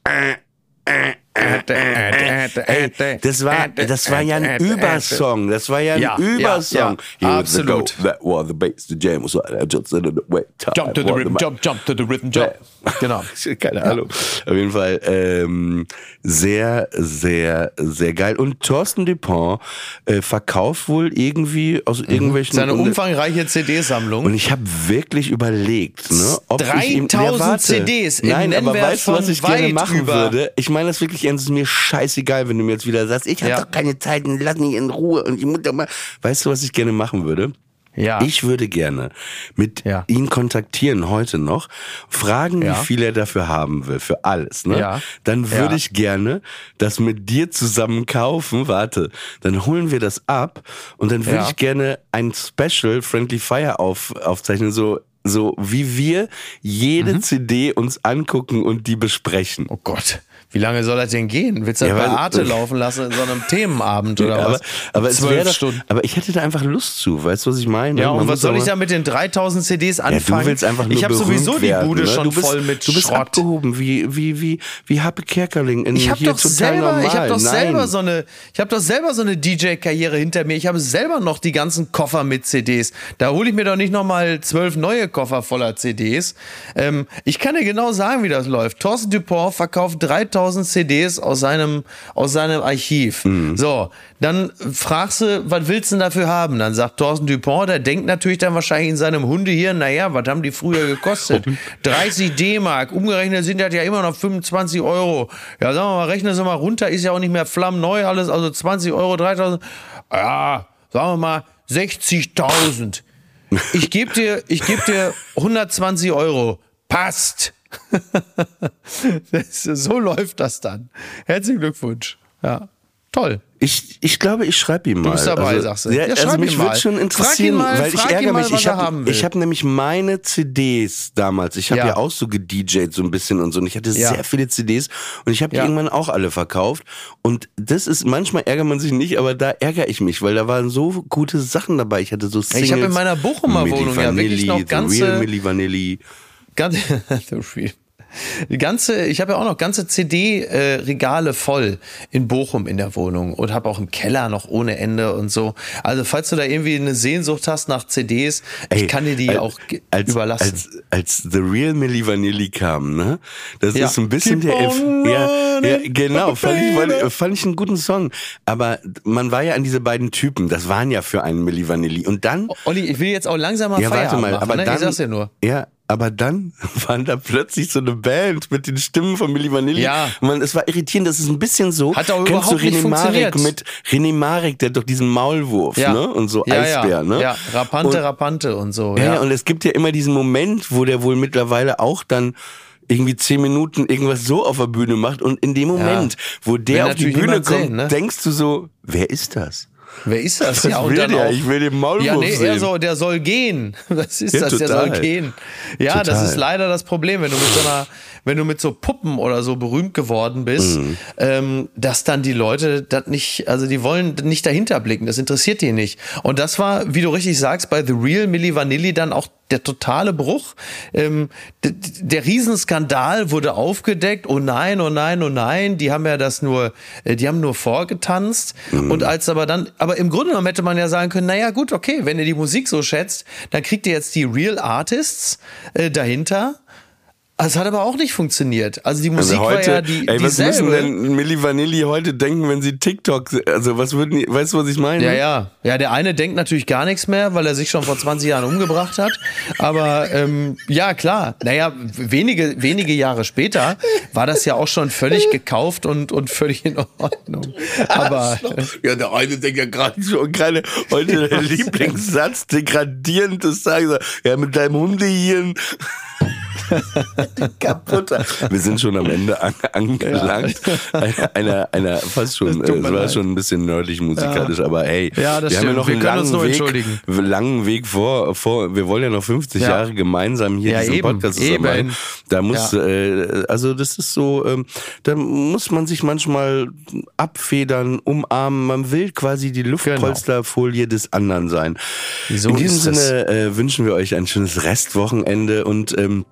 eh, Ey, das war, das war ja ein Übersong. Das war ja ein Ja, ja, Übersong. ja, the absolut. That was the bass, the jam was I just Jump to the rhythm, jump, jump to the rhythm, jump. Genau. Keine Ahnung. Auf jeden Fall ähm, sehr, sehr, sehr geil. Und Thorsten Dupont äh, verkauft wohl irgendwie aus irgendwelchen Mhm. Seine und, umfangreiche und CD-Sammlung. ich habe wirklich überlegt, ne, ob ich ihm, 3000 warte. CDs Nein, aber weißt du, was ich gerne machen über- würde? Ich meine das wirklich es ist mir scheißegal, wenn du mir jetzt wieder sagst, ich habe Ja. doch keine Zeit, lass mich in Ruhe und ich muss doch mal. Weißt du, was ich gerne machen würde? Ja. Ich würde gerne mit Ja. ihn kontaktieren heute noch, fragen, Ja. wie viel er dafür haben will, für alles. Ne? Ja. Dann würde Ja. ich gerne das mit dir zusammen kaufen. Warte, dann holen wir das ab und dann würde ich gerne ein Special Friendly Fire auf, aufzeichnen, so so wie wir jede Mhm. CD uns angucken und die besprechen. Oh Gott. Wie lange soll das denn gehen? Willst du das Ja, bei weil- Arte laufen lassen in so einem Themenabend oder aber, was? aber doch, Stunden. aber ich hätte da einfach Lust zu, weißt du, was ich meine? Ja, Man und was soll ich aber- da mit den 3000 CDs Ja, anfangen? du willst einfach nur ich habe sowieso die werden, Bude ne? schon bist, voll mit Du bist Schrott. abgehoben, wie, wie, wie, wie Happe Kerkerling in Ich habe hier doch selber, normal. ich habe doch selber so eine, ich habe doch selber so eine DJ-Karriere hinter mir. Ich habe selber noch die ganzen Koffer mit CDs. Da hole ich mir doch nicht noch mal zwölf neue Koffer voller CDs. Ähm, ich kann dir genau sagen, wie das läuft. Thorsten Dupont verkauft 3000 CDs aus seinem, aus seinem Archiv. Mhm. So, dann fragst du, was willst du denn dafür haben? Dann sagt Thorsten Dupont, der denkt natürlich dann wahrscheinlich in seinem Hundehirn, naja, was haben die früher gekostet? 30 D-Mark, umgerechnet sind das ja immer noch 25 Euro. Ja, sagen wir mal, rechnen Sie mal runter, ist ja auch nicht mehr flammneu alles, also 20 Euro, 3000. Ja, sagen wir mal 60.000. Ich gebe dir, ich geb dir 120 Euro. Passt. Das- so läuft das dann. Herzlichen Glückwunsch. Ja, toll. Ich, ich glaube, ich schreibe ihm mal. bist dabei, also, sagst du. Ja, Ja, also mich würde schon interessieren, mal, weil ich ärgere mal, mich. Ich habe hab nämlich meine CDs damals. Ich habe Ja. ja. auch so gedjed so ein bisschen und so. Und ich hatte Ja. sehr viele CDs und ich habe die irgendwann auch alle verkauft. Und das ist manchmal ärgert man sich nicht, aber da ärgere ich mich, weil da waren so gute Sachen dabei. Ich hatte so Singles. Ich habe in meiner Bochumer Wohnung ja wirklich noch ganze- Real Milli Vanilli. Ganz, ganze, ich habe ja auch noch ganze CD-Regale voll in Bochum in der Wohnung und habe auch im Keller noch ohne Ende und so. Also falls du da irgendwie eine Sehnsucht hast nach CDs, ich Ey, kann dir die als- auch als, überlassen. Als, als The Real Milli Vanilli kam, ne? Das Ja. ist ein bisschen Keep der. On ja, ja, genau. Fand ich, fand, ich einen guten Song. Aber man war ja an diese beiden Typen. Das waren ja für einen Milli Vanilli. Und dann. Olli, ich will jetzt auch langsam mal ja, warte mal. machen, aber ne? dann. ich sag's dir nur. Ja. Aber dann waren da plötzlich so eine Band mit den Stimmen von Milli Vanilli. Ja. Man, es war irritierend, das ist ein bisschen so. Hat auch Kennst du überhaupt nicht René Marek mit René Marek, der hat doch diesen Maulwurf, Ja. ne? Und so ja, Eisbär, ja. ne? Ja, Rapante, Und- Rapante und so. ja, Ja, ja, und es gibt ja immer diesen Moment, wo der wohl mittlerweile auch dann irgendwie zehn Minuten irgendwas so auf der Bühne macht und in dem Moment, wo Will der auf die Bühne kommt, sehen, ne? denkst du so, wer ist das? Wer ist das? Was ja, und will dann der? auch, Ich will den Maulwurf Ja, nee, sehen. so, der soll gehen. Was ist Ja, das? Der total. soll gehen. Ja, das Total. ist leider das Problem, wenn du mit so einer, wenn du mit so Puppen oder so berühmt geworden bist, Mhm. ähm, dass dann die Leute das nicht, also die wollen nicht dahinter blicken. Das interessiert die nicht. Und das war, wie du richtig sagst, bei The Real Milli Vanilli dann auch der totale Bruch. Ähm, der Riesenskandal wurde aufgedeckt. Oh nein, oh nein, oh nein. Die haben ja das nur, äh, die haben nur vorgetanzt. Und als aber dann, aber im Grunde genommen hätte man ja sagen können, naja, gut, okay, wenn ihr die Musik so schätzt, dann kriegt ihr jetzt die Real Artists äh, dahinter. Es hat aber auch nicht funktioniert. Also die Musik Also heute, war ja die, ey, was müssen denn Milli Vanilli heute denken, wenn sie TikTok, also was würden, die- weißt du, was ich meine? Ja, ja. Ja, der eine denkt natürlich gar nichts mehr, weil er sich schon vor 20 Jahren umgebracht hat. Aber ähm, ja, klar. Naja, wenige, wenige Jahre später war das ja auch schon völlig gekauft und, und völlig in Ordnung. Aber Ja, der eine denkt ja gerade schon keine, heute der Lieblingssatz, degradierend zu sagen, ja, mit deinem Hundehirn. Kaputter. Wir sind schon am Ende an, angelangt. Einer, einer, fast schon, es war leid. schon ein bisschen nerdig musikalisch, aber hey, Ja, das wir haben ja noch Wir einen langen Weg, langen Weg vor, vor, wir wollen ja noch 50 Ja. Jahre gemeinsam hier Ja, diesen eben, Podcast zusammen eben. Da muss, Ja. äh, also das ist so, ähm, da muss man sich manchmal abfedern, umarmen. Man will quasi die Luftpolsterfolie des anderen sein. So In diesem. Sinne äh, wünschen wir euch ein schönes Restwochenende und ähm,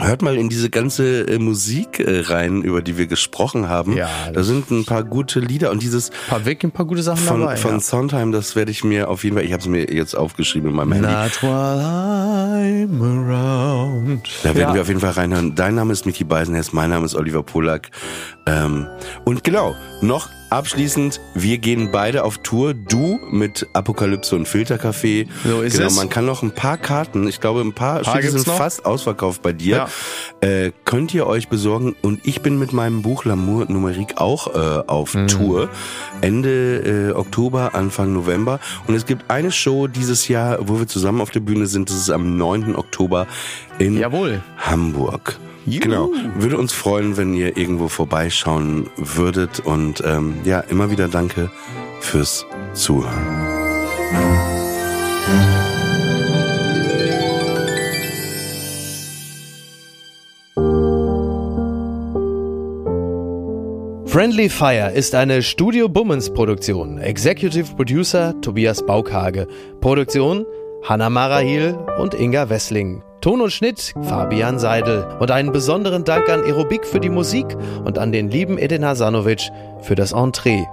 Hört mal in diese ganze äh, Musik äh, rein, über die wir gesprochen haben. Ja, da sind ein paar gute Lieder und dieses paar wirklich ein paar gute Sachen von, dabei. von ja. Sondheim, das werde ich mir auf jeden Fall, ich habe es mir jetzt aufgeschrieben in meinem Handy. Not while I'm around. Da werden Ja. wir auf jeden Fall reinhören. Dein Name ist Micky Beisenherz, mein Name ist Oliver Polak. Ähm, und genau, noch abschließend, wir gehen beide auf Tour. Du mit Apokalypse und Filtercafé. So ist genau, es. man kann noch ein paar Karten, ich glaube ein paar, Paar Stücke sind noch. fast ausverkauft bei dir. Äh, könnt ihr euch besorgen. Und ich bin mit meinem Buch L'amour Numerique auch äh, auf Mhm. Tour. Ende äh, Oktober, Anfang November. Und es gibt eine Show dieses Jahr, wo wir zusammen auf der Bühne sind. Das ist am 9. Oktober in Jawohl. Hamburg. Juhu. Genau. Würde uns freuen, wenn ihr irgendwo vorbeischauen würdet. Und ähm, ja, immer wieder danke fürs Zuhören. Friendly Fire ist eine Studio Bummens Produktion. Executive Producer Tobias Baukhage. Produktion Hanna Marahil und Inga Wessling. Ton und Schnitt Fabian Seidel. Und einen besonderen Dank an Aerobik für die Musik und an den lieben Edin Hasanovic für das Entree.